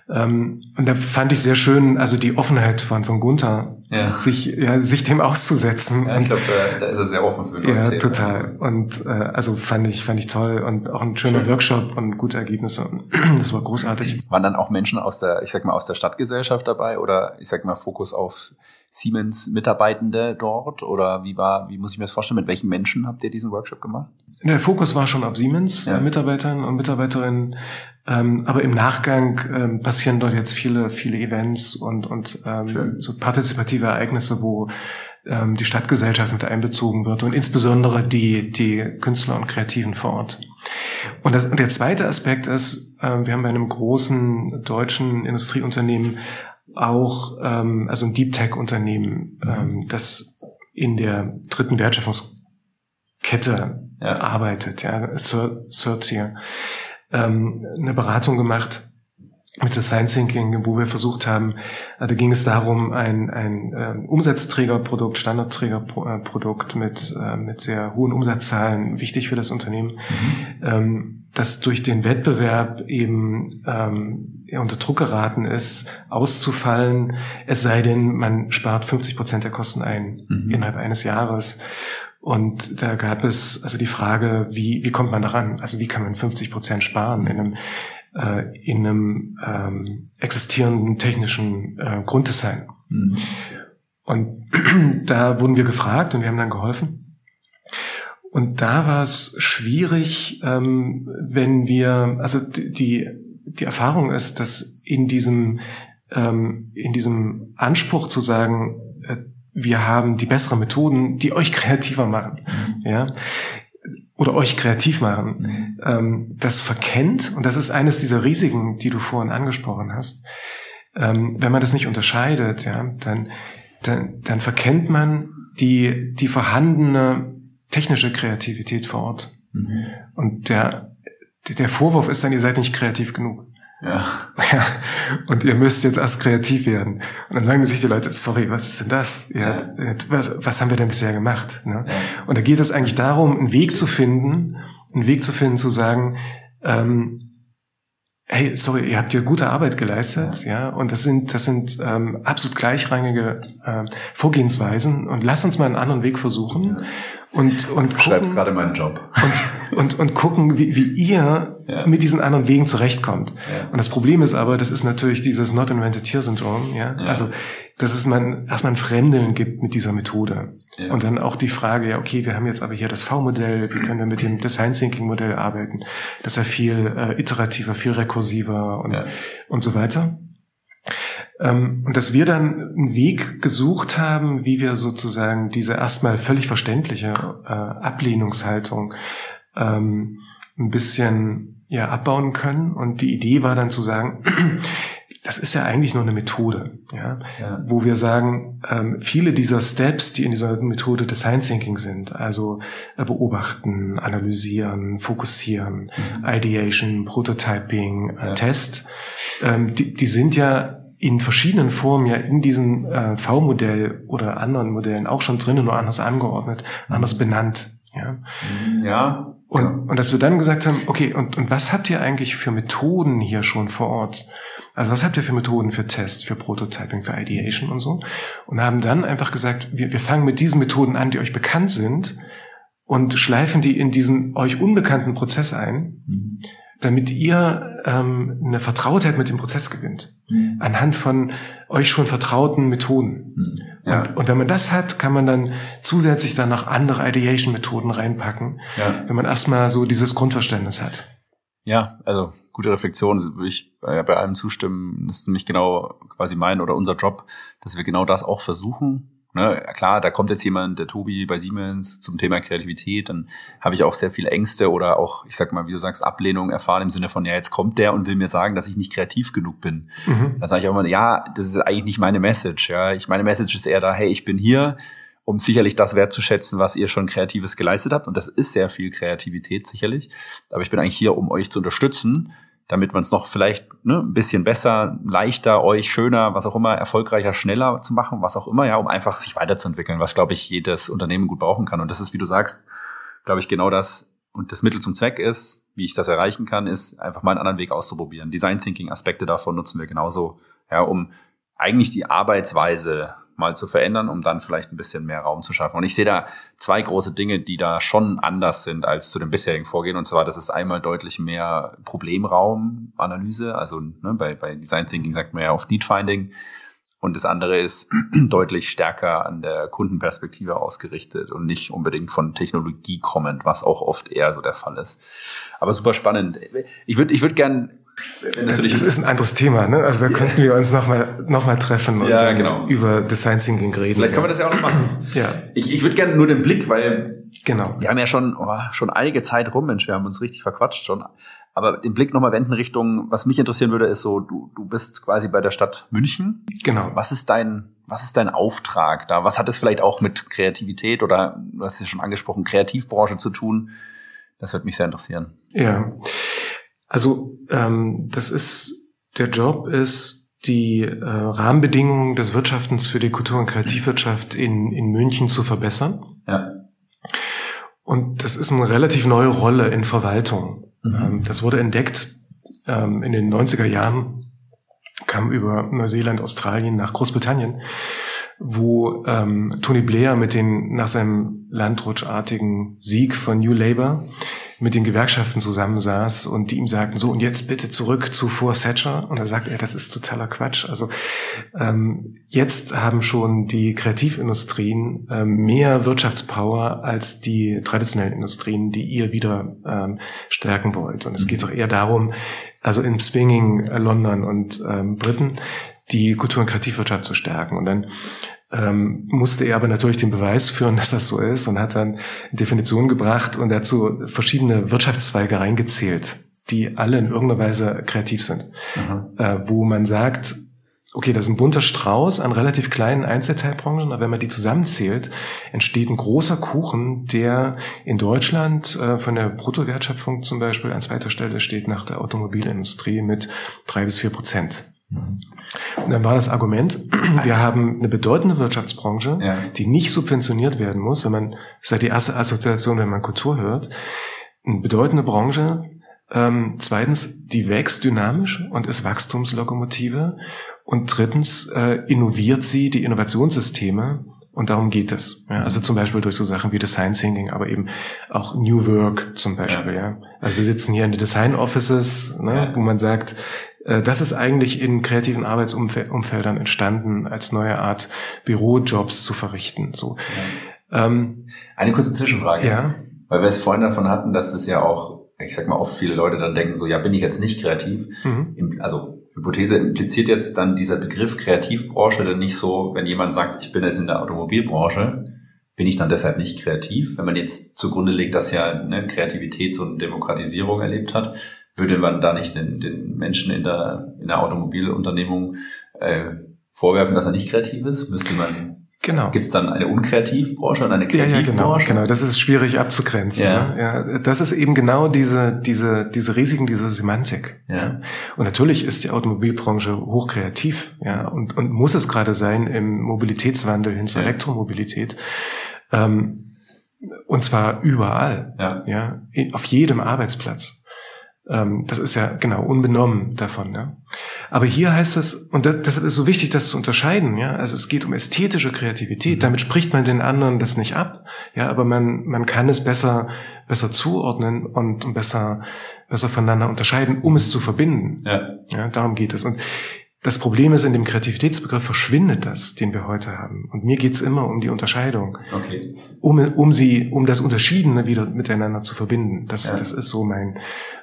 Ähm, und da fand ich sehr schön, also die Offenheit von, von Gunther, ja. sich, ja, sich dem auszusetzen. Ja, ich glaube, da, da ist er sehr offen für neue Ja, Themen. total. Und äh, also fand ich, fand ich toll und auch ein schöner schön. Workshop und gute Ergebnisse. Das war großartig. Waren dann auch Menschen aus der, ich sag mal, aus der Stadtgesellschaft dabei oder ich sag mal Fokus auf Siemens-Mitarbeitende dort oder wie war, wie muss ich mir das vorstellen? Mit welchen Menschen habt ihr diesen Workshop gemacht? Der Fokus war schon auf Siemens-Mitarbeitern ja. und Mitarbeiterinnen, ähm, aber im Nachgang ähm, passieren dort jetzt viele, viele Events und, und ähm, so partizipative Ereignisse, wo ähm, die Stadtgesellschaft mit einbezogen wird und insbesondere die, die Künstler und Kreativen vor Ort. Und, das, und der zweite Aspekt ist, äh, wir haben bei einem großen deutschen Industrieunternehmen auch, ähm, also ein Deep Tech Unternehmen, ähm, das in der dritten Wertschöpfungskette ja. arbeitet, ja, Certia, ähm, eine Beratung gemacht mit Design Thinking, wo wir versucht haben, äh, da ging es darum, ein, ein äh, Umsatzträgerprodukt, Standardträgerprodukt mit, äh, mit sehr hohen Umsatzzahlen, wichtig für das Unternehmen, mhm. ähm, das durch den Wettbewerb eben ähm, unter Druck geraten ist, auszufallen, es sei denn, man spart 50 Prozent der Kosten ein mhm. innerhalb eines Jahres. Und da gab es also die Frage, wie, wie kommt man daran? Also wie kann man 50 Prozent sparen in einem äh, in einem ähm, existierenden technischen äh, Grunddesign. Mhm. Und da wurden wir gefragt und wir haben dann geholfen. Und da war es schwierig, ähm, wenn wir, also die, die Erfahrung ist, dass in diesem, ähm, in diesem Anspruch zu sagen, äh, wir haben die besseren Methoden, die euch kreativer machen, mhm. ja, oder euch kreativ machen, mhm. ähm, das verkennt, und das ist eines dieser Risiken, die du vorhin angesprochen hast, ähm, wenn man das nicht unterscheidet, ja, dann, dann, dann verkennt man die, die vorhandene technische Kreativität vor Ort. Mhm. Und der, der Vorwurf ist dann, ihr seid nicht kreativ genug. Ja. ja. Und ihr müsst jetzt erst kreativ werden. Und dann sagen sich die Leute, sorry, was ist denn das? Ja, ja. Was, was haben wir denn bisher gemacht? Ne? Ja. Und da geht es eigentlich darum, einen Weg zu finden, einen Weg zu finden, zu sagen, ähm, hey, sorry, ihr habt hier gute Arbeit geleistet, ja, und das sind, das sind ähm, absolut gleichrangige äh, Vorgehensweisen. Und lass uns mal einen anderen Weg versuchen und und du schreibst gerade meinen Job. und und und gucken, wie, wie ihr ja. mit diesen anderen Wegen zurechtkommt. Ja. Und das Problem ist aber, das ist natürlich dieses Not Invented Here Syndrom, ja, ja. also dass es man erstmal ein Fremdeln gibt mit dieser Methode und dann auch die Frage, ja, okay, wir haben jetzt aber hier das V-Modell, wie können wir mit dem Design Thinking Modell arbeiten? Das ist ja viel äh, iterativer, viel rekursiver und und so weiter. Ähm, und dass wir dann einen Weg gesucht haben, wie wir sozusagen diese erstmal völlig verständliche äh, Ablehnungshaltung ähm, ein bisschen ja, abbauen können. Und die Idee war dann zu sagen, das ist ja eigentlich nur eine Methode, ja, ja. wo wir sagen, ähm, viele dieser Steps, die in dieser Methode Design Thinking sind, also äh, beobachten, analysieren, fokussieren, mhm. Ideation, Prototyping, äh, ja. Test, ähm, die, die sind ja in verschiedenen Formen ja in diesem äh, V-Modell oder anderen Modellen auch schon drinnen, nur anders angeordnet, mhm. anders benannt. Ja. ja. Und, und dass wir dann gesagt haben, okay, und, und was habt ihr eigentlich für Methoden hier schon vor Ort? Also was habt ihr für Methoden für Test, für Prototyping, für Ideation und so? Und haben dann einfach gesagt, wir, wir fangen mit diesen Methoden an, die euch bekannt sind und schleifen die in diesen euch unbekannten Prozess ein. Mhm damit ihr ähm, eine Vertrautheit mit dem Prozess gewinnt. Mhm. Anhand von euch schon vertrauten Methoden. Mhm. Ja. Und, und, wenn man das hat, kann man dann zusätzlich dann noch andere Ideation-Methoden reinpacken, ja. wenn man erstmal so dieses Grundverständnis hat. Ja, also gute Reflexion, würde ich bei, bei allem zustimmen. Das ist nämlich genau quasi mein oder unser Job, dass wir genau das auch versuchen, Ne, klar, da kommt jetzt jemand, der Tobi bei Siemens zum Thema Kreativität, dann habe ich auch sehr viele Ängste oder auch, ich sag mal, wie du sagst, Ablehnung erfahren im Sinne von, ja, jetzt kommt der und will mir sagen, dass ich nicht kreativ genug bin. Mhm. Dann sage ich auch immer, ja, das ist eigentlich nicht meine Message. Ja, ich meine Message ist eher da, hey, ich bin hier, um sicherlich das wertzuschätzen, was ihr schon Kreatives geleistet habt. Und das ist sehr viel Kreativität sicherlich. Aber ich bin eigentlich hier, um euch zu unterstützen, damit man es noch vielleicht ne, ein bisschen besser, leichter, euch schöner, was auch immer, erfolgreicher, schneller zu machen, was auch immer, ja, um einfach sich weiterzuentwickeln, was, glaube ich, jedes Unternehmen gut brauchen kann. Und das ist, wie du sagst, glaube ich, genau das. Und das Mittel zum Zweck ist, wie ich das erreichen kann, ist einfach mal einen anderen Weg auszuprobieren. Design Thinking Aspekte davon nutzen wir genauso, ja, um eigentlich die Arbeitsweise mal zu verändern, um dann vielleicht ein bisschen mehr Raum zu schaffen. Und ich sehe da zwei große Dinge, die da schon anders sind als zu dem bisherigen Vorgehen. Und zwar, das ist einmal deutlich mehr Problemraumanalyse. Also ne, bei, bei Design Thinking sagt man ja auf Need Finding. und das andere ist deutlich stärker an der Kundenperspektive ausgerichtet und nicht unbedingt von Technologie kommend, was auch oft eher so der Fall ist. Aber super spannend. Ich würde ich würde gern das, ist ein anderes Thema, ne? Also da könnten wir uns nochmal noch mal treffen und ja, genau. über Design Thinking reden. Vielleicht können wir das ja auch noch machen. ja. Ich, ich würde gerne nur den Blick, weil genau. wir haben ja schon, oh, schon einige Zeit rum, Mensch, wir haben uns richtig verquatscht schon. Aber den Blick nochmal wenden Richtung, was mich interessieren würde, ist so, du, du bist quasi bei der Stadt München. Genau. Was ist dein, was ist dein Auftrag da? Was hat es vielleicht auch mit Kreativität oder, du hast ja schon angesprochen, Kreativbranche zu tun? Das würde mich sehr interessieren. Ja. Also ähm, das ist der Job ist die äh, Rahmenbedingungen des Wirtschaftens für die Kultur- und Kreativwirtschaft in, in München zu verbessern. Ja. Und das ist eine relativ neue Rolle in Verwaltung. Mhm. Ähm, das wurde entdeckt ähm, in den 90er Jahren, kam über Neuseeland, Australien nach Großbritannien, wo ähm, Tony Blair mit den nach seinem landrutschartigen Sieg von New Labour mit den Gewerkschaften zusammensaß und die ihm sagten, so und jetzt bitte zurück zu vor Thatcher. Und da sagt er, das ist totaler Quatsch. Also ähm, jetzt haben schon die Kreativindustrien ähm, mehr Wirtschaftspower als die traditionellen Industrien, die ihr wieder ähm, stärken wollt. Und es geht doch eher darum, also im Swinging äh, London und ähm, Briten, die Kultur- und Kreativwirtschaft zu stärken. Und dann ähm, musste er aber natürlich den Beweis führen, dass das so ist und hat dann Definitionen gebracht und dazu verschiedene Wirtschaftszweige reingezählt, die alle in irgendeiner Weise kreativ sind. Äh, wo man sagt, okay, das ist ein bunter Strauß an relativ kleinen Einzelteilbranchen, aber wenn man die zusammenzählt, entsteht ein großer Kuchen, der in Deutschland äh, von der Bruttowertschöpfung zum Beispiel an zweiter Stelle steht nach der Automobilindustrie mit drei bis vier Prozent. Und dann war das Argument, wir haben eine bedeutende Wirtschaftsbranche, ja. die nicht subventioniert werden muss, wenn man, das ist ja die erste Assoziation, wenn man Kultur hört, eine bedeutende Branche, ähm, zweitens, die wächst dynamisch und ist Wachstumslokomotive. Und drittens, äh, innoviert sie die Innovationssysteme. Und darum geht es. Ja, also zum Beispiel durch so Sachen wie Design Thinking, aber eben auch New Work zum Beispiel. Ja. ja. Also wir sitzen hier in den Design Offices, ne, ja. wo man sagt, das ist eigentlich in kreativen Arbeitsumfeldern entstanden, als neue Art Bürojobs zu verrichten. So. Ja. Ähm, Eine kurze Zwischenfrage. Ja. Weil wir es vorhin davon hatten, dass es ja auch, ich sag mal, oft viele Leute dann denken, so, ja, bin ich jetzt nicht kreativ? Mhm. Also Hypothese impliziert jetzt dann dieser Begriff Kreativbranche denn nicht so, wenn jemand sagt, ich bin jetzt in der Automobilbranche, bin ich dann deshalb nicht kreativ? Wenn man jetzt zugrunde legt, dass ja ne, Kreativität so eine Demokratisierung erlebt hat, würde man da nicht den, den Menschen in der, in der Automobilunternehmung äh, vorwerfen, dass er nicht kreativ ist? Müsste man Genau. Gibt es dann eine Unkreativbranche und eine Kreativbranche? Ja, ja, genau, genau. Das ist schwierig abzugrenzen. Ja. Ne? ja. Das ist eben genau diese, diese, diese Risiken, diese Semantik. Ja. Und natürlich ist die Automobilbranche hochkreativ, ja, und, und muss es gerade sein im Mobilitätswandel hin zur ja. Elektromobilität. Ähm, und zwar überall. Ja. ja. Auf jedem Arbeitsplatz. Ähm, das ist ja genau unbenommen davon. Ja? Aber hier heißt es, und das, deshalb ist so wichtig, das zu unterscheiden. Ja, also es geht um ästhetische Kreativität. Mhm. Damit spricht man den anderen das nicht ab. Ja, aber man man kann es besser besser zuordnen und, und besser besser voneinander unterscheiden, um es zu verbinden. Ja. ja, darum geht es. Und das Problem ist, in dem Kreativitätsbegriff verschwindet das, den wir heute haben. Und mir geht's immer um die Unterscheidung. Okay. Um, um sie, um das Unterschiedene wieder miteinander zu verbinden. Das, ja. das ist so mein,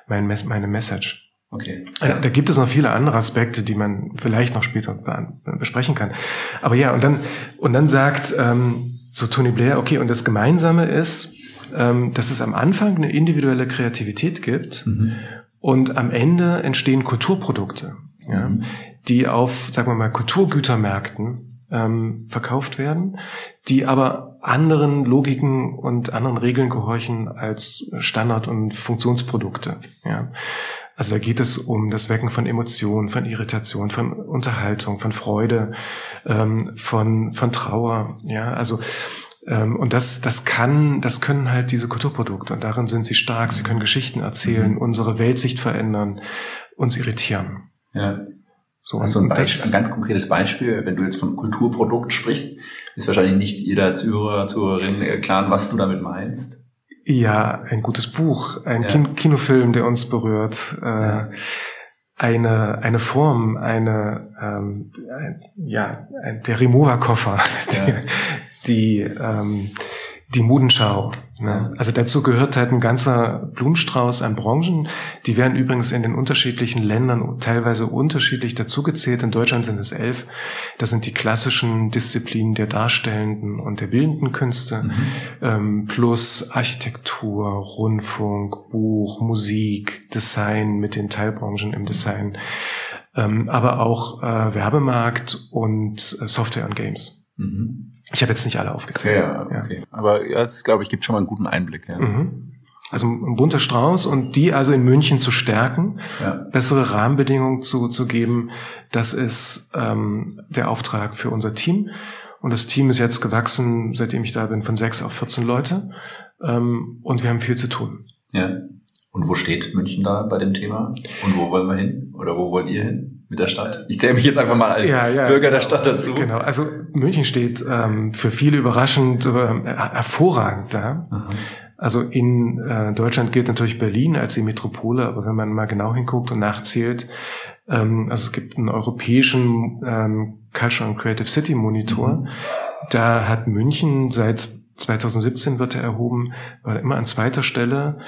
mein, meine Message. Okay. Ja. Da gibt es noch viele andere Aspekte, die man vielleicht noch später besprechen kann. Aber ja, und dann, und dann sagt ähm, so Tony Blair, okay, und das Gemeinsame ist, ähm, dass es am Anfang eine individuelle Kreativität gibt mhm. und am Ende entstehen Kulturprodukte. Ja, mhm die auf, sagen wir mal, Kulturgütermärkten ähm, verkauft werden, die aber anderen Logiken und anderen Regeln gehorchen als Standard- und Funktionsprodukte. Ja. Also da geht es um das Wecken von Emotionen, von Irritation, von Unterhaltung, von Freude, ähm, von, von Trauer. Ja, also ähm, und das, das kann, das können halt diese Kulturprodukte. Und darin sind sie stark. Sie können Geschichten erzählen, mhm. unsere Weltsicht verändern, uns irritieren. Ja. So, du ein, Beispiel, ein ganz konkretes Beispiel, wenn du jetzt von Kulturprodukt sprichst, ist wahrscheinlich nicht jeder Zuhörer, Zuhörerin klar, was du damit meinst. Ja, ein gutes Buch, ein ja. Kinofilm, der uns berührt. Äh, ja. eine, eine Form, eine, ähm, ein, ja, ein, der Remover-Koffer, ja. die, die, ähm, die Modenschau. Ne? Also dazu gehört halt ein ganzer Blumenstrauß an Branchen. Die werden übrigens in den unterschiedlichen Ländern teilweise unterschiedlich dazugezählt. In Deutschland sind es elf. Das sind die klassischen Disziplinen der darstellenden und der bildenden Künste, mhm. ähm, plus Architektur, Rundfunk, Buch, Musik, Design mit den Teilbranchen im Design, ähm, aber auch äh, Werbemarkt und äh, Software und Games. Mhm. Ich habe jetzt nicht alle aufgezählt. Ja, okay. Ja. Aber ja, das glaube ich gibt schon mal einen guten Einblick. Ja. Mhm. Also ein bunter Strauß und die also in München zu stärken, ja. bessere Rahmenbedingungen zu, zu geben, das ist ähm, der Auftrag für unser Team. Und das Team ist jetzt gewachsen, seitdem ich da bin, von sechs auf 14 Leute. Ähm, und wir haben viel zu tun. Ja. Und wo steht München da bei dem Thema? Und wo wollen wir hin? Oder wo wollt ihr hin mit der Stadt? Ich zähle mich jetzt einfach mal als ja, ja, Bürger genau, der Stadt dazu. Genau, also München steht ähm, für viele überraschend äh, hervorragend da. Aha. Also in äh, Deutschland gilt natürlich Berlin als die Metropole, aber wenn man mal genau hinguckt und nachzählt, ähm, also es gibt einen europäischen ähm, Cultural and Creative City Monitor, mhm. da hat München seit 2017 wird er erhoben, war immer an zweiter Stelle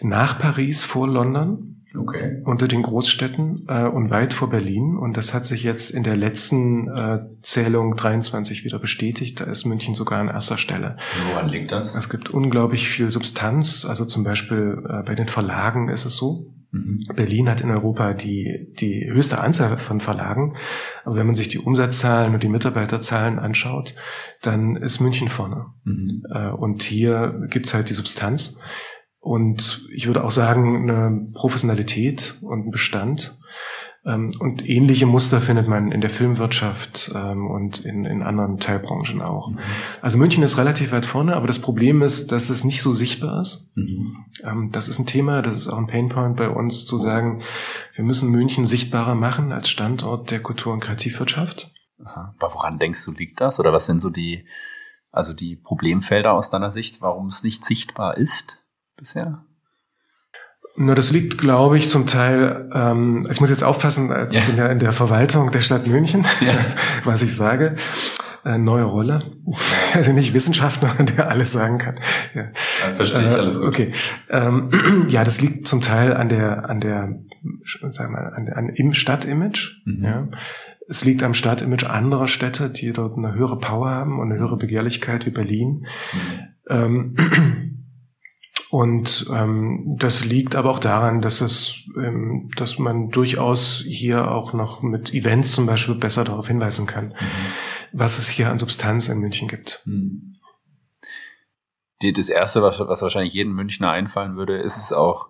nach Paris vor London. Okay. Unter den Großstädten äh, und weit vor Berlin. Und das hat sich jetzt in der letzten äh, Zählung 23 wieder bestätigt. Da ist München sogar an erster Stelle. Woran liegt das? Es gibt unglaublich viel Substanz. Also zum Beispiel äh, bei den Verlagen ist es so. Mhm. Berlin hat in Europa die, die höchste Anzahl von Verlagen. Aber wenn man sich die Umsatzzahlen und die Mitarbeiterzahlen anschaut, dann ist München vorne. Mhm. Äh, und hier gibt's halt die Substanz. Und ich würde auch sagen, eine Professionalität und ein Bestand. Ähm, und ähnliche Muster findet man in der Filmwirtschaft ähm, und in, in anderen Teilbranchen auch. Mhm. Also München ist relativ weit vorne, aber das Problem ist, dass es nicht so sichtbar ist. Mhm. Ähm, das ist ein Thema, das ist auch ein Painpoint bei uns, zu sagen, wir müssen München sichtbarer machen als Standort der Kultur- und Kreativwirtschaft. Aha. Aber woran denkst du, liegt das? Oder was sind so die, also die Problemfelder aus deiner Sicht, warum es nicht sichtbar ist bisher? Na, das liegt, glaube ich, zum Teil, ähm, ich muss jetzt aufpassen, als ja. ich bin ja in der Verwaltung der Stadt München, ja. was ich sage. Äh, neue Rolle. Also nicht Wissenschaftler, der alles sagen kann. Ja. verstehe ich alles gut. Okay. Ähm, ja, das liegt zum Teil an der, an der, sagen wir an, an im Stadtimage. Mhm. Ja. Es liegt am Stadtimage anderer Städte, die dort eine höhere Power haben und eine höhere Begehrlichkeit wie Berlin. Mhm. Ähm, und ähm, das liegt aber auch daran, dass es, ähm, dass man durchaus hier auch noch mit Events zum Beispiel besser darauf hinweisen kann, mhm. was es hier an Substanz in München gibt. Mhm. Die, das erste, was, was wahrscheinlich jedem Münchner einfallen würde, ist es auch,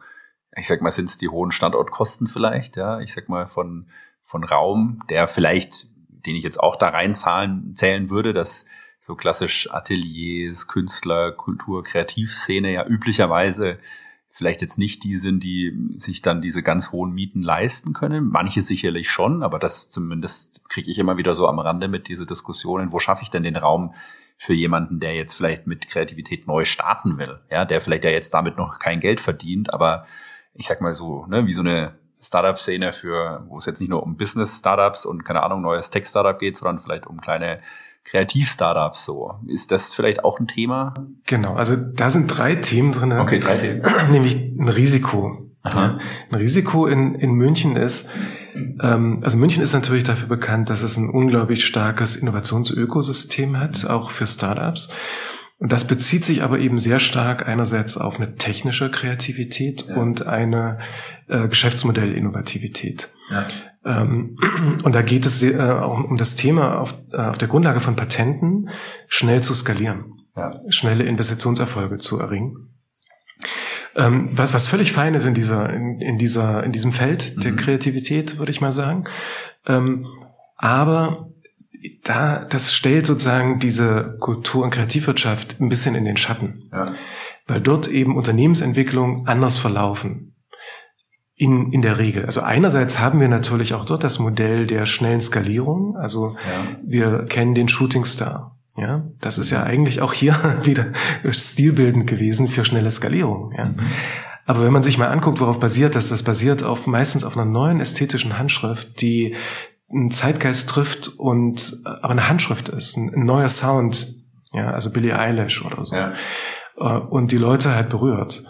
ich sag mal, sind es die hohen Standortkosten vielleicht, ja, ich sag mal von von Raum, der vielleicht, den ich jetzt auch da reinzahlen zählen würde, dass so klassisch Ateliers, Künstler, Kultur, Kreativszene ja üblicherweise vielleicht jetzt nicht die sind, die sich dann diese ganz hohen Mieten leisten können. Manche sicherlich schon, aber das zumindest kriege ich immer wieder so am Rande mit diese Diskussionen, wo schaffe ich denn den Raum für jemanden, der jetzt vielleicht mit Kreativität neu starten will, ja, der vielleicht ja jetzt damit noch kein Geld verdient, aber ich sag mal so, ne, wie so eine Startup-Szene für, wo es jetzt nicht nur um Business-Startups und keine Ahnung, neues Tech-Startup geht, sondern vielleicht um kleine Kreativ-Startups so. Ist das vielleicht auch ein Thema? Genau, also da sind drei Themen drin. Okay, drei Themen. Nämlich ein Risiko. Ja, ein Risiko in, in München ist, ähm, also München ist natürlich dafür bekannt, dass es ein unglaublich starkes Innovationsökosystem hat, auch für Startups. Und das bezieht sich aber eben sehr stark einerseits auf eine technische Kreativität ja. und eine äh, Geschäftsmodellinnovativität. Ja. Ähm, und da geht es äh, um das Thema auf, äh, auf der Grundlage von Patenten schnell zu skalieren, ja. schnelle Investitionserfolge zu erringen. Ähm, was, was völlig fein ist in dieser, in, in dieser, in diesem Feld mhm. der Kreativität, würde ich mal sagen. Ähm, aber da, das stellt sozusagen diese Kultur- und Kreativwirtschaft ein bisschen in den Schatten. Ja. Weil dort eben Unternehmensentwicklungen anders verlaufen in, in der Regel. Also einerseits haben wir natürlich auch dort das Modell der schnellen Skalierung. Also ja. wir kennen den Shooting Star. Ja, das ist ja eigentlich auch hier wieder stilbildend gewesen für schnelle Skalierung. Ja. Mhm. Aber wenn man sich mal anguckt, worauf basiert das, das basiert auf meistens auf einer neuen ästhetischen Handschrift, die einen Zeitgeist trifft und aber eine Handschrift ist, ein, ein neuer Sound, ja, also Billie Eilish oder so. Ja. Äh, und die Leute halt berührt.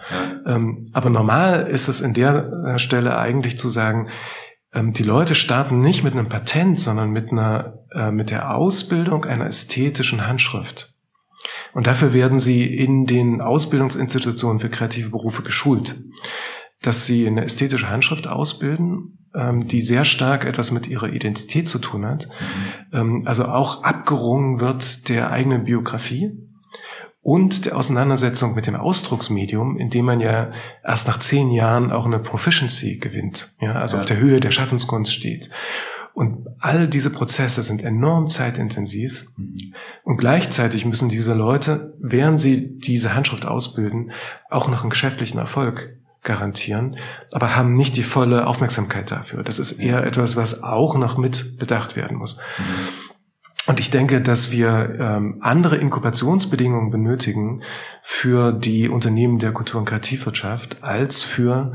Ähm, aber normal ist es in der Stelle eigentlich zu sagen, ähm, die Leute starten nicht mit einem Patent, sondern mit einer, äh, mit der Ausbildung einer ästhetischen Handschrift. Und dafür werden sie in den Ausbildungsinstitutionen für kreative Berufe geschult, dass sie eine ästhetische Handschrift ausbilden, ähm, die sehr stark etwas mit ihrer Identität zu tun hat, mhm. also auch abgerungen wird der eigenen Biografie und der Auseinandersetzung mit dem Ausdrucksmedium, in dem man ja erst nach zehn Jahren auch eine Proficiency gewinnt, ja, also ja. auf der Höhe der Schaffenskunst steht. Und all diese Prozesse sind enorm zeitintensiv. Mhm. Und gleichzeitig müssen diese Leute, während sie diese Handschrift ausbilden, auch noch einen geschäftlichen Erfolg garantieren, aber haben nicht die volle Aufmerksamkeit dafür. Das ist eher etwas, was auch noch mit bedacht werden muss. Mhm. Und ich denke, dass wir ähm, andere Inkubationsbedingungen benötigen für die Unternehmen der Kultur- und Kreativwirtschaft als für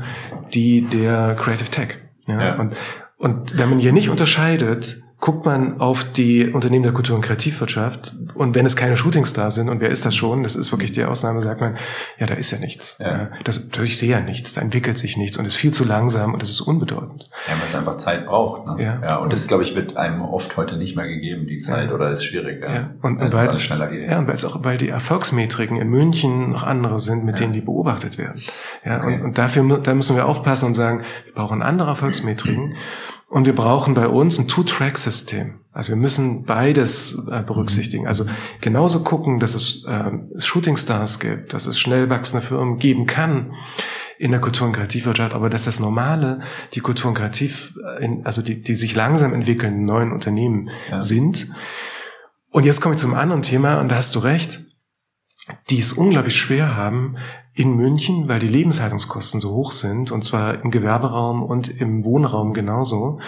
die der Creative Tech. Ja? ja. Und, und wenn man hier nicht unterscheidet, guckt man auf die Unternehmen der Kultur- und Kreativwirtschaft und wenn es keine Shootings da sind, und wer ist das schon, das ist wirklich die Ausnahme, sagt man, ja, da ist ja nichts. Ja. Das, ich sehe ja nichts, da entwickelt sich nichts und ist viel zu langsam und es ist unbedeutend. Ja, weil es einfach Zeit braucht. Ne? Ja. ja und das, glaube ich, wird einem oft heute nicht mehr gegeben, die Zeit, ja. oder ist schwierig. Ja. ja. Und, und weil es schneller geht. Ja, und weil es auch, weil die Erfolgsmetriken in München noch andere sind, mit denen die beobachtet werden. Ja, okay. und, und dafür, da müssen wir aufpassen und sagen, wir brauchen andere Erfolgsmetriken. Und wir brauchen bei uns ein Two-Track-System. Also wir müssen beides äh, berücksichtigen. Also genauso gucken, dass es äh, Shooting-Stars gibt, dass es schnell wachsende Firmen geben kann in der Kultur- und Kreativwirtschaft, aber dass das Normale die Kultur- und Kreativ, äh, also die, die sich langsam entwickelnden neuen Unternehmen ja. sind. Und jetzt komme ich zum anderen Thema, und da hast du recht, die es unglaublich schwer haben, in München, weil die Lebenshaltungskosten so hoch sind, und zwar im Gewerberaum und im Wohnraum genauso,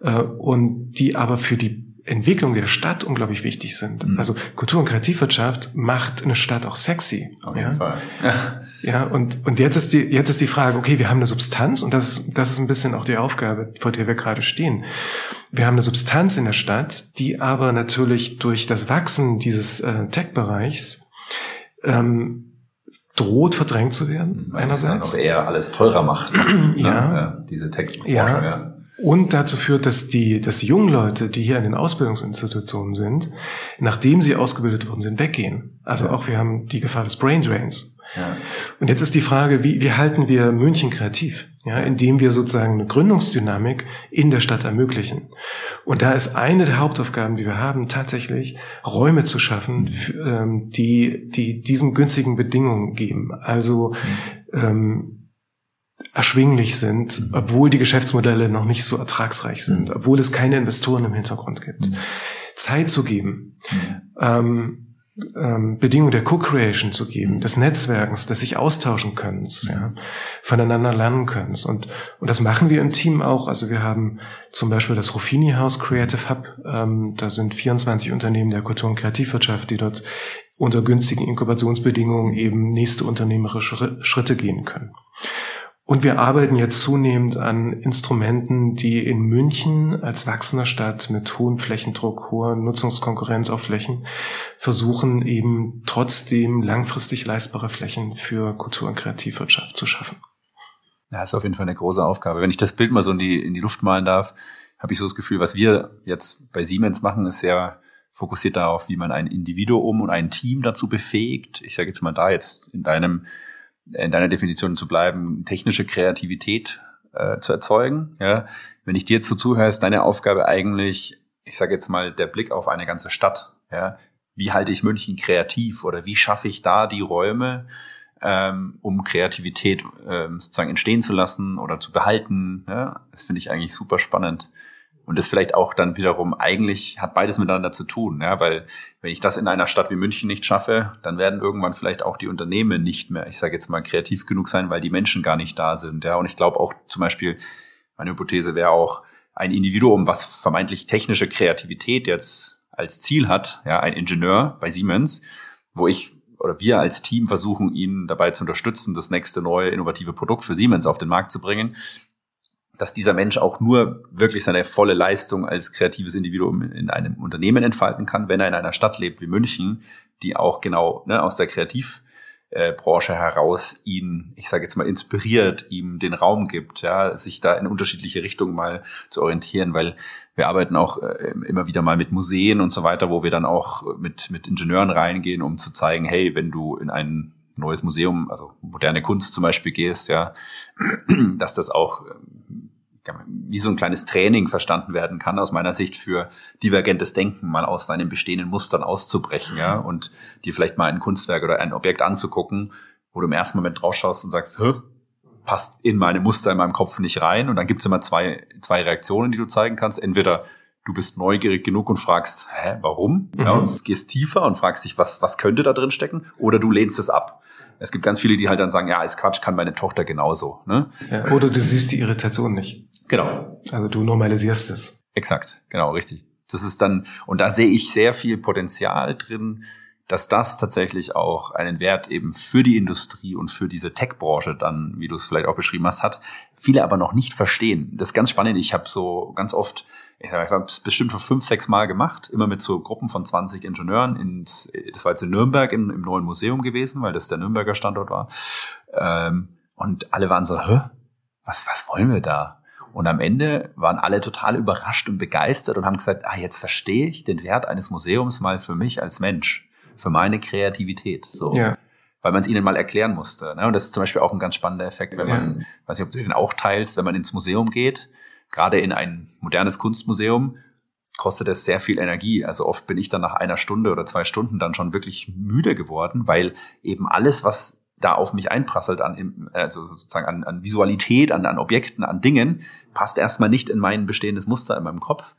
äh, und die aber für die Entwicklung der Stadt unglaublich wichtig sind. Mhm. Also Kultur- und Kreativwirtschaft macht eine Stadt auch sexy. Auf jeden ja? Fall. Ja. ja, und, und jetzt ist die, jetzt ist die Frage, okay, wir haben eine Substanz und das ist, das ist ein bisschen auch die Aufgabe, vor der wir gerade stehen. Wir haben eine Substanz in der Stadt, die aber natürlich durch das Wachsen dieses äh, Tech-Bereichs ähm, droht verdrängt zu werden, Weil einerseits. Dann auch eher alles teurer macht. Ne? ja. ja. Diese tech ja. ja. Und dazu führt, dass die, dass die jungen Leute, die hier in den Ausbildungsinstitutionen sind, nachdem sie ausgebildet worden sind, weggehen. Also ja. auch wir haben die Gefahr des Brain Drains. Ja. Und jetzt ist die Frage, wie, wie halten wir München kreativ? Ja, indem wir sozusagen eine Gründungsdynamik in der Stadt ermöglichen. Und da ist eine der Hauptaufgaben, die wir haben, tatsächlich Räume zu schaffen, mhm. für, ähm, die, die diesen günstigen Bedingungen geben. Also mhm. ähm, erschwinglich sind, mhm. obwohl die Geschäftsmodelle noch nicht so ertragsreich sind, obwohl es keine Investoren im Hintergrund gibt. Zeit zu geben. Ähm, ähm, Bedingungen der Co-Creation zu geben, des Netzwerkens, des sich austauschen können, ja, voneinander lernen können. Und, und das machen wir im Team auch. Also wir haben zum Beispiel das Ruffini House Creative Hub. Ähm, da sind 24 Unternehmen der Kultur- und Kreativwirtschaft, die dort unter günstigen Inkubationsbedingungen eben nächste unternehmerische Schritte gehen können. Und wir arbeiten jetzt zunehmend an Instrumenten, die in München als wachsender Stadt mit hohem Flächendruck, hoher Nutzungskonkurrenz auf Flächen versuchen eben trotzdem langfristig leistbare Flächen für Kultur- und Kreativwirtschaft zu schaffen. Ja, ist auf jeden Fall eine große Aufgabe. Wenn ich das Bild mal so in die, in die Luft malen darf, habe ich so das Gefühl, was wir jetzt bei Siemens machen, ist sehr fokussiert darauf, wie man ein Individuum und ein Team dazu befähigt. Ich sage jetzt mal da jetzt in deinem in deiner Definition zu bleiben, technische Kreativität äh, zu erzeugen. Ja, wenn ich dir jetzt so zuhöre, ist deine Aufgabe eigentlich, ich sage jetzt mal, der Blick auf eine ganze Stadt. Ja, wie halte ich München kreativ oder wie schaffe ich da die Räume, ähm, um Kreativität ähm, sozusagen entstehen zu lassen oder zu behalten? Ja, das finde ich eigentlich super spannend. Und das vielleicht auch dann wiederum eigentlich hat beides miteinander zu tun, ja, weil wenn ich das in einer Stadt wie München nicht schaffe, dann werden irgendwann vielleicht auch die Unternehmen nicht mehr, ich sage jetzt mal, kreativ genug sein, weil die Menschen gar nicht da sind, ja. Und ich glaube auch zum Beispiel, meine Hypothese wäre auch ein Individuum, was vermeintlich technische Kreativität jetzt als Ziel hat, ja, ein Ingenieur bei Siemens, wo ich oder wir als Team versuchen, ihn dabei zu unterstützen, das nächste neue innovative Produkt für Siemens auf den Markt zu bringen, dass dieser Mensch auch nur wirklich seine volle Leistung als kreatives Individuum in einem Unternehmen entfalten kann, wenn er in einer Stadt lebt wie München, die auch genau ne, aus der Kreativ äh, heraus ihn, ich sage jetzt mal, inspiriert, ihm den Raum gibt, ja, sich da in unterschiedliche Richtungen mal zu orientieren, weil wir arbeiten auch äh, immer wieder mal mit Museen und so weiter, wo wir dann auch mit, mit Ingenieuren reingehen, um zu zeigen, hey, wenn du in ein neues Museum, also moderne Kunst zum Beispiel gehst, ja, dass das auch wie so ein kleines Training verstanden werden kann, aus meiner Sicht für divergentes Denken mal aus deinen bestehenden Mustern auszubrechen, ja, und dir vielleicht mal ein Kunstwerk oder ein Objekt anzugucken, wo du im ersten Moment rausschaust und sagst, Hä, passt in meine Muster in meinem Kopf nicht rein. Und dann gibt's immer zwei, zwei Reaktionen, die du zeigen kannst. Entweder du bist neugierig genug und fragst, hä, warum? Mhm. Ja, und gehst tiefer und fragst dich, was, was könnte da drin stecken? Oder du lehnst es ab. Es gibt ganz viele, die halt dann sagen, ja, ist Quatsch, kann meine Tochter genauso. Ne? Ja, oder du siehst die Irritation nicht. Genau. Also du normalisierst es. Exakt, genau, richtig. Das ist dann, und da sehe ich sehr viel Potenzial drin, dass das tatsächlich auch einen Wert eben für die Industrie und für diese Tech-Branche dann, wie du es vielleicht auch beschrieben hast, hat. Viele aber noch nicht verstehen. Das ist ganz spannend. Ich habe so ganz oft ich habe es bestimmt schon fünf, sechs Mal gemacht, immer mit so Gruppen von 20 Ingenieuren. Ins, das war jetzt in Nürnberg im, im neuen Museum gewesen, weil das der Nürnberger Standort war. Ähm, und alle waren so, Hä? Was, was wollen wir da? Und am Ende waren alle total überrascht und begeistert und haben gesagt, ah, jetzt verstehe ich den Wert eines Museums mal für mich als Mensch, für meine Kreativität. So. Ja. Weil man es ihnen mal erklären musste. Ne? Und das ist zum Beispiel auch ein ganz spannender Effekt, wenn man, ja. weiß nicht, ob du den auch teilst, wenn man ins Museum geht gerade in ein modernes Kunstmuseum kostet es sehr viel Energie. Also oft bin ich dann nach einer Stunde oder zwei Stunden dann schon wirklich müde geworden, weil eben alles, was da auf mich einprasselt an, also sozusagen an, an Visualität, an, an Objekten, an Dingen, passt erstmal nicht in mein bestehendes Muster in meinem Kopf.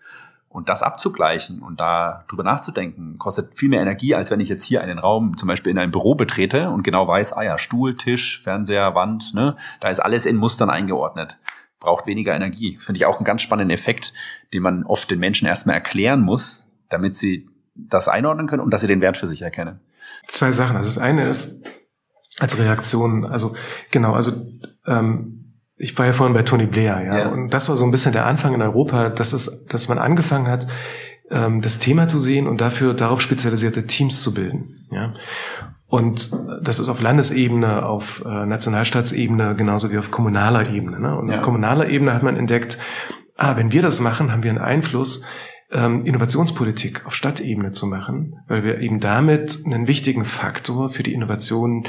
Und das abzugleichen und da drüber nachzudenken, kostet viel mehr Energie, als wenn ich jetzt hier einen Raum, zum Beispiel in ein Büro betrete und genau weiß, ah ja, Stuhl, Tisch, Fernseher, Wand, ne, da ist alles in Mustern eingeordnet braucht weniger Energie. Finde ich auch einen ganz spannenden Effekt, den man oft den Menschen erstmal erklären muss, damit sie das einordnen können und dass sie den Wert für sich erkennen. Zwei Sachen. Also das eine ist als Reaktion, also genau, also ähm, ich war ja vorhin bei Tony Blair, ja, ja, und das war so ein bisschen der Anfang in Europa, dass es, dass man angefangen hat, ähm, das Thema zu sehen und dafür darauf spezialisierte Teams zu bilden, ja. Und das ist auf Landesebene, auf äh, Nationalstaatsebene, genauso wie auf kommunaler Ebene. Ne? Und ja. auf kommunaler Ebene hat man entdeckt, ah, wenn wir das machen, haben wir einen Einfluss, ähm, Innovationspolitik auf Stadtebene zu machen, weil wir eben damit einen wichtigen Faktor für die Innovation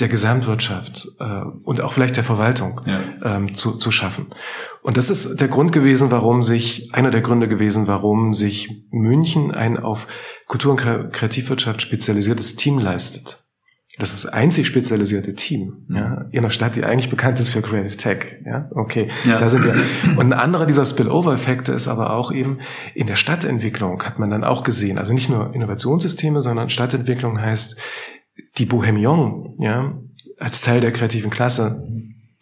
der Gesamtwirtschaft äh, und auch vielleicht der Verwaltung ja. ähm, zu, zu schaffen. Und das ist der Grund gewesen, warum sich, einer der Gründe gewesen, warum sich München ein auf Kultur- und Kreativwirtschaft spezialisiertes Team leistet. Das ist das einzig spezialisierte Team, mhm. ja, in einer Stadt, die eigentlich bekannt ist für Creative Tech, ja, okay, ja. da sind wir. Und ein anderer dieser Spillover-Effekte ist aber auch eben, in der Stadtentwicklung hat man dann auch gesehen, also nicht nur Innovationssysteme, sondern Stadtentwicklung heißt, die Bohemion, ja, als Teil der kreativen Klasse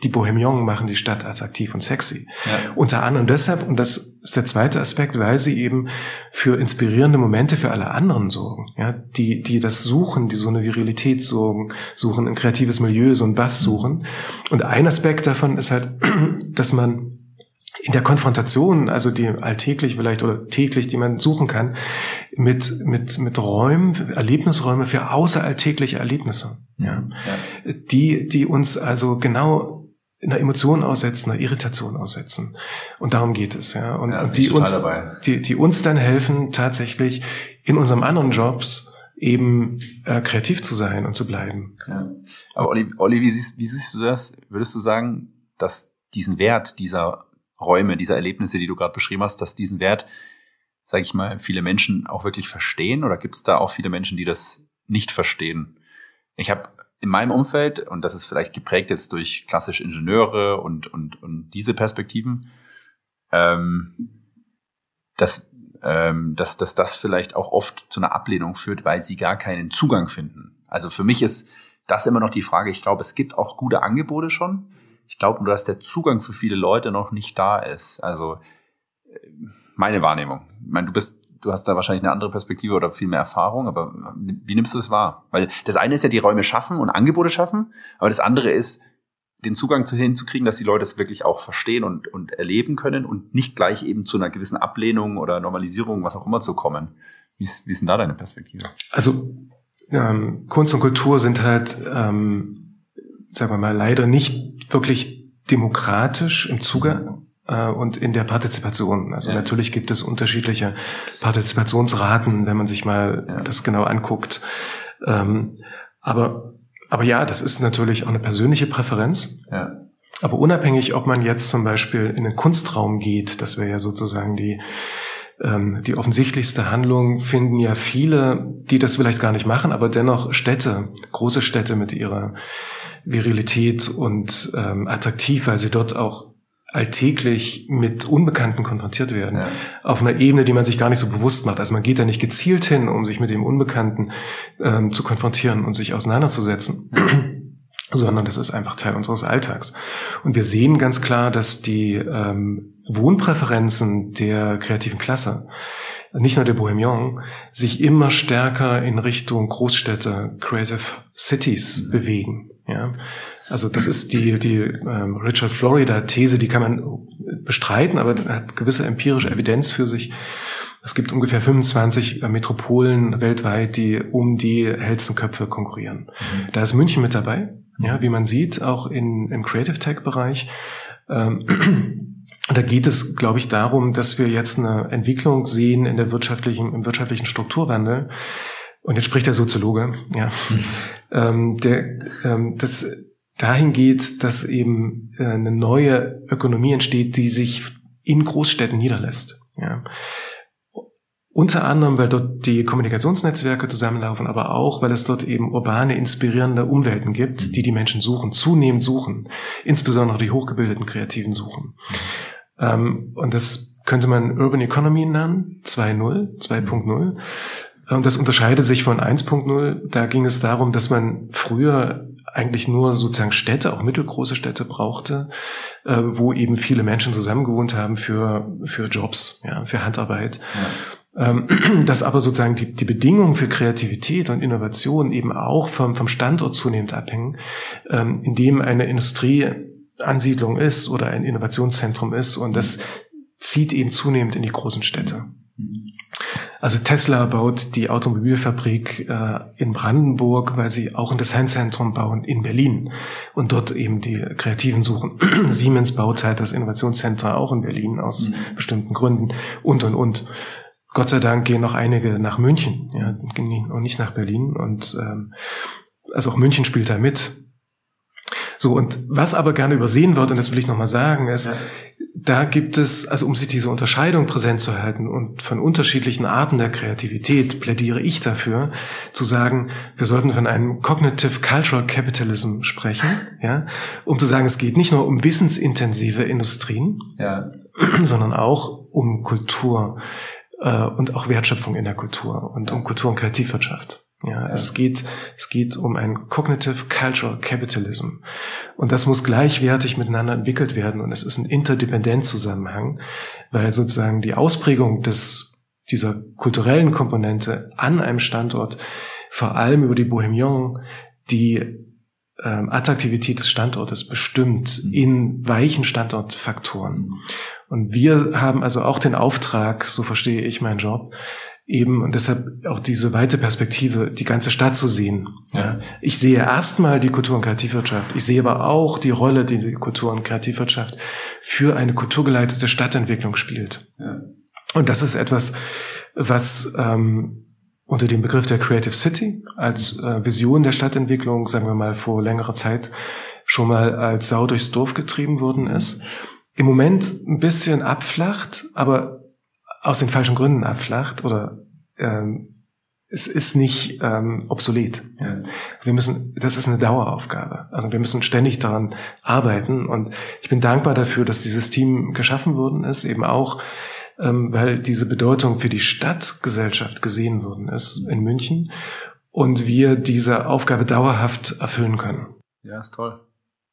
die Bohemian machen die Stadt attraktiv und sexy. Ja. Unter anderem deshalb, und das ist der zweite Aspekt, weil sie eben für inspirierende Momente für alle anderen sorgen, ja, die, die das suchen, die so eine Virilität suchen, suchen, ein kreatives Milieu, so ein Bass suchen. Und ein Aspekt davon ist halt, dass man in der Konfrontation, also die alltäglich vielleicht oder täglich, die man suchen kann, mit, mit, mit Räumen, Erlebnisräume für außeralltägliche Erlebnisse, ja. ja. Die, die uns also genau einer Emotion aussetzen, einer Irritation aussetzen. Und darum geht es, ja. Und, ja, die uns, die, die uns dann helfen, tatsächlich in unserem anderen Jobs eben äh, kreativ zu sein und zu bleiben. Ja. Aber Olli, Olli wie, siehst, wie siehst du das? Würdest du sagen, dass diesen Wert dieser Räume, dieser Erlebnisse, die du gerade beschrieben hast, dass diesen Wert, sage ich mal, viele Menschen auch wirklich verstehen? Oder gibt es da auch viele Menschen, die das nicht verstehen? Ich habe in meinem Umfeld, und das ist vielleicht geprägt jetzt durch klassische Ingenieure und, und, und diese Perspektiven, ähm, dass, ähm, dass, dass das vielleicht auch oft zu einer Ablehnung führt, weil sie gar keinen Zugang finden. Also für mich ist das immer noch die Frage, ich glaube, es gibt auch gute Angebote schon. Ich glaube nur, dass der Zugang für viele Leute noch nicht da ist. Also äh, meine Wahrnehmung. Ich meine, du bist du hast da wahrscheinlich eine andere Perspektive oder viel mehr Erfahrung, aber wie nimmst du es wahr? Weil das eine ist ja die Räume schaffen und Angebote schaffen, aber das andere ist, den Zugang zu hinzukriegen, dass die Leute es wirklich auch verstehen und, und erleben können und nicht gleich eben zu einer gewissen Ablehnung oder Normalisierung, was auch immer zu kommen. Wie ist, wie ist denn da deine Perspektive? Also ähm, Kunst und Kultur sind halt, ähm, sagen wir mal, leider nicht wirklich demokratisch im Zugang und in der Partizipation. Also ja. natürlich gibt es unterschiedliche Partizipationsraten, wenn man sich mal ja. das genau anguckt. Ähm, aber, aber ja, das ist natürlich auch eine persönliche Präferenz. Ja. Aber unabhängig, ob man jetzt zum Beispiel in den Kunstraum geht, das wäre ja sozusagen die ähm, die offensichtlichste Handlung finden ja viele, die das vielleicht gar nicht machen, aber dennoch Städte, große Städte mit ihrer Virilität und ähm, attraktiv, weil sie dort auch alltäglich mit Unbekannten konfrontiert werden. Ja. Auf einer Ebene, die man sich gar nicht so bewusst macht. Also man geht da nicht gezielt hin, um sich mit dem Unbekannten ähm, zu konfrontieren und sich auseinanderzusetzen. sondern das ist einfach Teil unseres Alltags. Und wir sehen ganz klar, dass die ähm, Wohnpräferenzen der kreativen Klasse, nicht nur der Bohemian, sich immer stärker in Richtung Großstädte, Creative Cities mhm. bewegen. Ja? Also das ist die, die ähm, Richard Florida-These, die kann man bestreiten, aber hat gewisse empirische Evidenz für sich. Es gibt ungefähr 25 äh, Metropolen weltweit, die um die hellsten Köpfe konkurrieren. Mhm. Da ist München mit dabei. Ja, wie man sieht, auch in, im Creative Tech-Bereich. Ähm, da geht es, glaube ich, darum, dass wir jetzt eine Entwicklung sehen in der wirtschaftlichen, im wirtschaftlichen Strukturwandel. Und jetzt spricht der Soziologe, ja, mhm. ähm, der, ähm, das dahin geht, dass eben äh, eine neue Ökonomie entsteht, die sich in Großstädten niederlässt. Ja. Unter anderem, weil dort die Kommunikationsnetzwerke zusammenlaufen, aber auch, weil es dort eben urbane, inspirierende Umwelten gibt, die die Menschen suchen, zunehmend suchen, insbesondere die hochgebildeten Kreativen suchen. Ähm, und das könnte man Urban Economy nennen, 2.0, 2.0. Und das unterscheidet sich von 1.0. Da ging es darum, dass man früher eigentlich nur sozusagen Städte, auch mittelgroße Städte brauchte, äh, wo eben viele Menschen zusammengewohnt haben für, für Jobs, ja, für Handarbeit. Ja. Ähm, dass aber sozusagen die, die Bedingungen für Kreativität und Innovation eben auch vom, vom Standort zunehmend abhängen, ähm, in dem eine Industrieansiedlung ist oder ein Innovationszentrum ist und das zieht eben zunehmend in die großen Städte. Also Tesla baut die Automobilfabrik äh, in Brandenburg, weil sie auch ein Designzentrum bauen in Berlin und dort eben die Kreativen suchen. Siemens baut halt das Innovationszentrum auch in Berlin aus mhm. bestimmten Gründen und und und. Gott sei Dank gehen noch einige nach München, ja, gehen noch nicht nach Berlin und ähm, also auch München spielt da mit. So, und was aber gerne übersehen wird, und das will ich nochmal sagen, ist, ja. Da gibt es, also um sich diese Unterscheidung präsent zu halten und von unterschiedlichen Arten der Kreativität plädiere ich dafür, zu sagen, wir sollten von einem Cognitive Cultural Capitalism sprechen, ja, um zu sagen, es geht nicht nur um wissensintensive Industrien, ja. sondern auch um Kultur äh, und auch Wertschöpfung in der Kultur und um Kultur- und Kreativwirtschaft. Ja, also es geht, es geht um ein Cognitive Cultural Capitalism. Und das muss gleichwertig miteinander entwickelt werden. Und es ist ein Interdependenzzusammenhang, weil sozusagen die Ausprägung des, dieser kulturellen Komponente an einem Standort vor allem über die Bohemian die ähm, Attraktivität des Standortes bestimmt mhm. in weichen Standortfaktoren. Und wir haben also auch den Auftrag, so verstehe ich meinen Job, eben und deshalb auch diese weite Perspektive, die ganze Stadt zu sehen. Ja. Ich sehe erstmal die Kultur- und Kreativwirtschaft. Ich sehe aber auch die Rolle, die die Kultur- und Kreativwirtschaft für eine kulturgeleitete Stadtentwicklung spielt. Ja. Und das ist etwas, was ähm, unter dem Begriff der Creative City als äh, Vision der Stadtentwicklung, sagen wir mal, vor längerer Zeit schon mal als Sau durchs Dorf getrieben worden ist. Im Moment ein bisschen abflacht, aber aus den falschen Gründen abflacht oder ähm, es ist nicht ähm, obsolet. Ja. Wir müssen, das ist eine Daueraufgabe. Also wir müssen ständig daran arbeiten und ich bin dankbar dafür, dass dieses Team geschaffen worden ist, eben auch ähm, weil diese Bedeutung für die Stadtgesellschaft gesehen worden ist in München und wir diese Aufgabe dauerhaft erfüllen können. Ja, ist toll.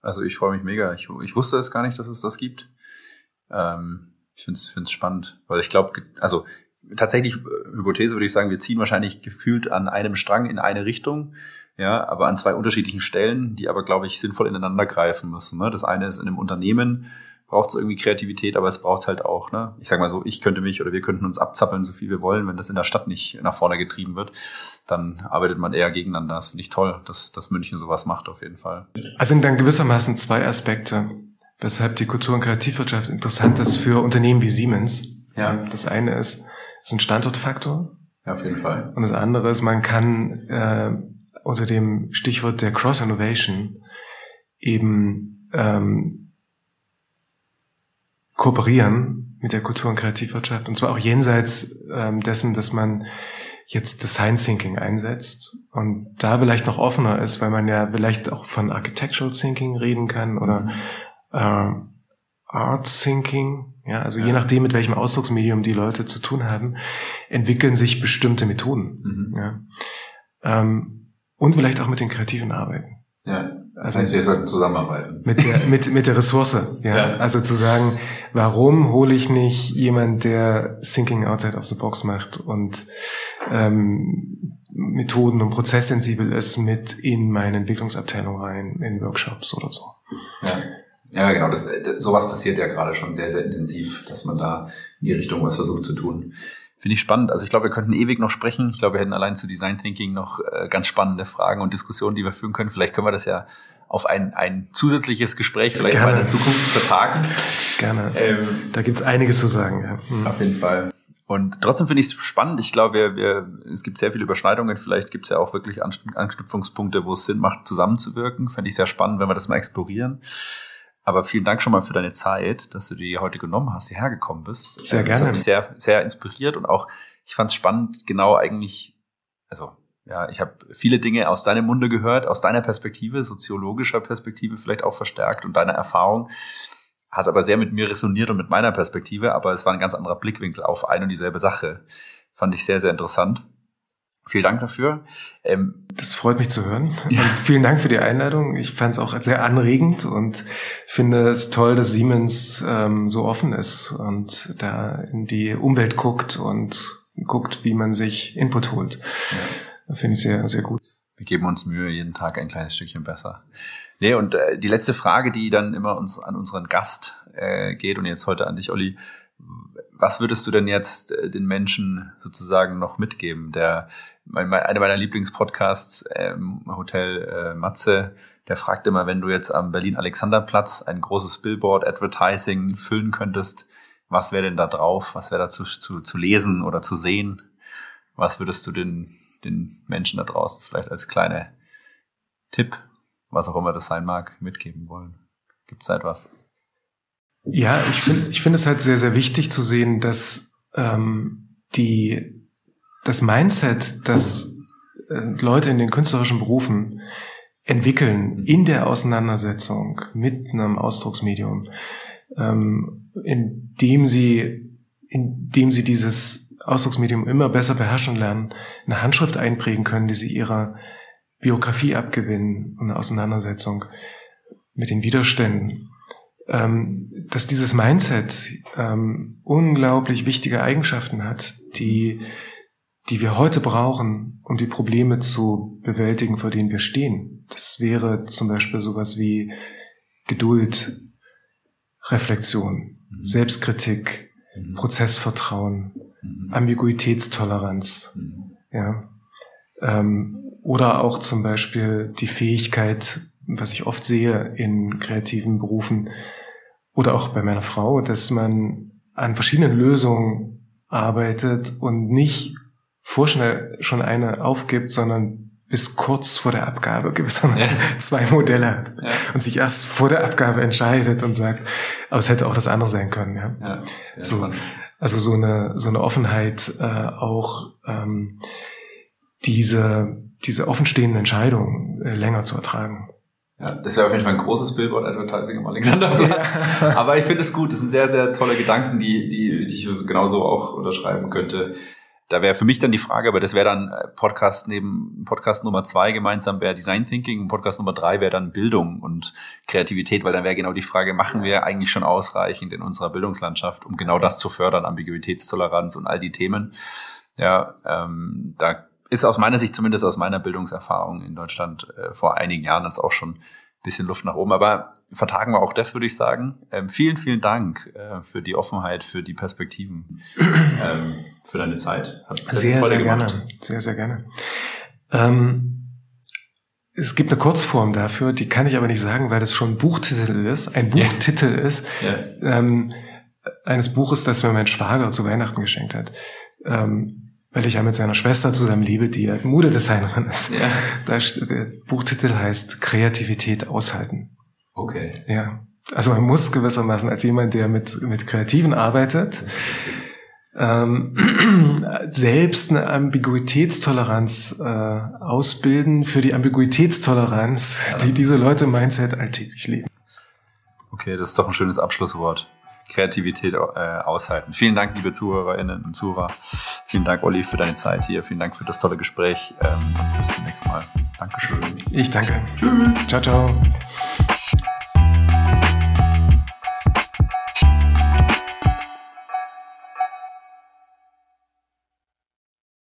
Also ich freue mich mega. Ich, ich wusste es gar nicht, dass es das gibt. Ähm, ich finde es spannend, weil ich glaube, also tatsächlich, äh, Hypothese würde ich sagen, wir ziehen wahrscheinlich gefühlt an einem Strang in eine Richtung, ja, aber an zwei unterschiedlichen Stellen, die aber, glaube ich, sinnvoll ineinander greifen müssen. Ne? Das eine ist in einem Unternehmen, braucht es irgendwie Kreativität, aber es braucht halt auch, ne, ich sag mal so, ich könnte mich oder wir könnten uns abzappeln, so viel wir wollen, wenn das in der Stadt nicht nach vorne getrieben wird, dann arbeitet man eher gegeneinander. Das finde ich toll, dass, dass München sowas macht auf jeden Fall. Also sind dann gewissermaßen zwei Aspekte, weshalb die Kultur- und Kreativwirtschaft interessant ist für Unternehmen wie Siemens. Ja. Das eine ist, ist ein Standortfaktor. Ja, auf jeden Fall. Und das andere ist, man kann äh, unter dem Stichwort der Cross-Innovation eben ähm, kooperieren mit der Kultur- und Kreativwirtschaft. Und zwar auch jenseits ähm, dessen, dass man jetzt Design Thinking einsetzt und da vielleicht noch offener ist, weil man ja vielleicht auch von Architectural Thinking reden kann oder äh, Art Thinking, ja, also ja. je nachdem, mit welchem Ausdrucksmedium die Leute zu tun haben, entwickeln sich bestimmte Methoden. Mhm. Ja. Ähm, und vielleicht auch mit den kreativen Arbeiten. Ja, das also heißt, wir sollten zusammenarbeiten. Mit der, mit, mit der Ressource, ja. ja. Also zu sagen, warum hole ich nicht jemand, der Thinking outside of the box macht und ähm, Methoden und prozesssensibel ist mit in meine Entwicklungsabteilung rein, in Workshops oder so. Ja. Ja, genau, das, sowas passiert ja gerade schon sehr, sehr intensiv, dass man da in die Richtung was versucht zu tun. Finde ich spannend. Also ich glaube, wir könnten ewig noch sprechen. Ich glaube, wir hätten allein zu Design Thinking noch äh, ganz spannende Fragen und Diskussionen, die wir führen können. Vielleicht können wir das ja auf ein, ein zusätzliches Gespräch vielleicht Gerne. mal in der Zukunft vertagen. Gerne. Ähm, da gibt's einiges zu sagen. Ja. Mhm. Auf jeden Fall. Und trotzdem finde ich es spannend. Ich glaube, wir, wir, es gibt sehr viele Überschneidungen. Vielleicht gibt es ja auch wirklich Anknüpfungspunkte, wo es Sinn macht, zusammenzuwirken. Fände ich sehr spannend, wenn wir das mal explorieren. Aber vielen Dank schon mal für deine Zeit, dass du die heute genommen hast, hierher gekommen bist. Sehr gerne. Das hat mich sehr, sehr inspiriert und auch, ich fand es spannend, genau eigentlich, also ja, ich habe viele Dinge aus deinem Munde gehört, aus deiner Perspektive, soziologischer Perspektive vielleicht auch verstärkt und deiner Erfahrung. Hat aber sehr mit mir resoniert und mit meiner Perspektive, aber es war ein ganz anderer Blickwinkel auf ein und dieselbe Sache. Fand ich sehr, sehr interessant. Vielen Dank dafür. Ähm, das freut mich zu hören. Ja. Und vielen Dank für die Einladung. Ich fand es auch sehr anregend und finde es toll, dass Siemens ähm, so offen ist und da in die Umwelt guckt und guckt, wie man sich Input holt. Ja. Finde ich sehr, sehr gut. Wir geben uns Mühe, jeden Tag ein kleines Stückchen besser. Nee, und äh, die letzte Frage, die dann immer uns an unseren Gast äh, geht und jetzt heute an dich, Olli, was würdest du denn jetzt äh, den Menschen sozusagen noch mitgeben? Der, mein, mein, einer meiner Lieblingspodcasts, ähm, Hotel äh, Matze, der fragt immer, wenn du jetzt am Berlin-Alexanderplatz ein großes Billboard-Advertising füllen könntest, was wäre denn da drauf? Was wäre da zu, zu, zu lesen oder zu sehen? Was würdest du den, den Menschen da draußen vielleicht als kleine Tipp, was auch immer das sein mag, mitgeben wollen? Gibt es da etwas? Ja, ich finde ich finde es halt sehr, sehr wichtig zu sehen, dass ähm, die, das Mindset, das äh, Leute in den künstlerischen Berufen entwickeln in der Auseinandersetzung mit einem Ausdrucksmedium, ähm, indem sie, indem sie dieses Ausdrucksmedium immer besser beherrschen lernen, eine Handschrift einprägen können, die sie ihrer Biografie abgewinnen und eine Auseinandersetzung mit den Widerständen ähm, dass dieses Mindset ähm, unglaublich wichtige Eigenschaften hat, die, die wir heute brauchen, um die Probleme zu bewältigen, vor denen wir stehen. Das wäre zum Beispiel sowas wie Geduld, Reflexion, mhm. Selbstkritik, mhm. Prozessvertrauen, mhm. Ambiguitätstoleranz, mhm. ja. Ähm, oder auch zum Beispiel die Fähigkeit, was ich oft sehe in kreativen Berufen, oder auch bei meiner Frau, dass man an verschiedenen Lösungen arbeitet und nicht vorschnell schon eine aufgibt, sondern bis kurz vor der Abgabe gewissermaßen ja. zwei Modelle hat ja. und sich erst vor der Abgabe entscheidet und sagt, aber es hätte auch das andere sein können. Ja, ja so, also so eine so eine Offenheit äh, auch ähm, diese diese offenstehenden Entscheidungen äh, länger zu ertragen. Ja, das ja auf jeden Fall ein großes Billboard-Advertising am Alexanderplatz. Ja. Aber ich finde es gut. Das sind sehr, sehr tolle Gedanken, die, die, die ich genauso auch unterschreiben könnte. da wäre für mich dann die Frage, aber das wäre dann äh, Podcast neben Podcast Nummer zwei gemeinsam wäre Design Thinking und Podcast Nummer drei wäre dann Bildung und Kreativität, weil dann wäre genau die Frage, machen wir eigentlich schon ausreichend in unserer Bildungslandschaft, um genau das zu fördern, Ambiguitätstoleranz und all die Themen. Ja, ähm, da ist aus meiner Sicht, zumindest aus meiner Bildungserfahrung in Deutschland äh, vor einigen Jahren jetzt auch schon bisschen Luft nach oben. Aber vertagen wir auch das, würde ich sagen. Ähm, vielen, vielen Dank äh, für die Offenheit, für die Perspektiven, ähm, für deine Zeit. Hat sehr, sehr gemacht. gerne. Sehr, sehr gerne. Ähm, es gibt eine Kurzform dafür, die kann ich aber nicht sagen, weil das schon ein Buchtitel ist, ein Buchtitel yeah. ist, yeah. Ähm, eines Buches, das mir mein Schwager zu Weihnachten geschenkt hat. Ähm, weil ich ja mit seiner Schwester zusammen lebe, die ja Modedesignerin ist. Ja. Da, der Buchtitel heißt Kreativität aushalten. Okay. Ja. Also man muss gewissermaßen als jemand, der mit, mit Kreativen arbeitet, ähm, selbst eine Ambiguitätstoleranz äh, ausbilden für die Ambiguitätstoleranz, die diese Leute im Mindset alltäglich leben. Okay, das ist doch ein schönes Abschlusswort. Kreativität äh, aushalten. Vielen Dank, liebe Zuhörerinnen und Zuhörer. Vielen Dank, Olli, für deine Zeit hier. Vielen Dank für das tolle Gespräch. Ähm, bis zum nächsten Mal. Dankeschön. Ich danke. Tschüss. Ciao, ciao.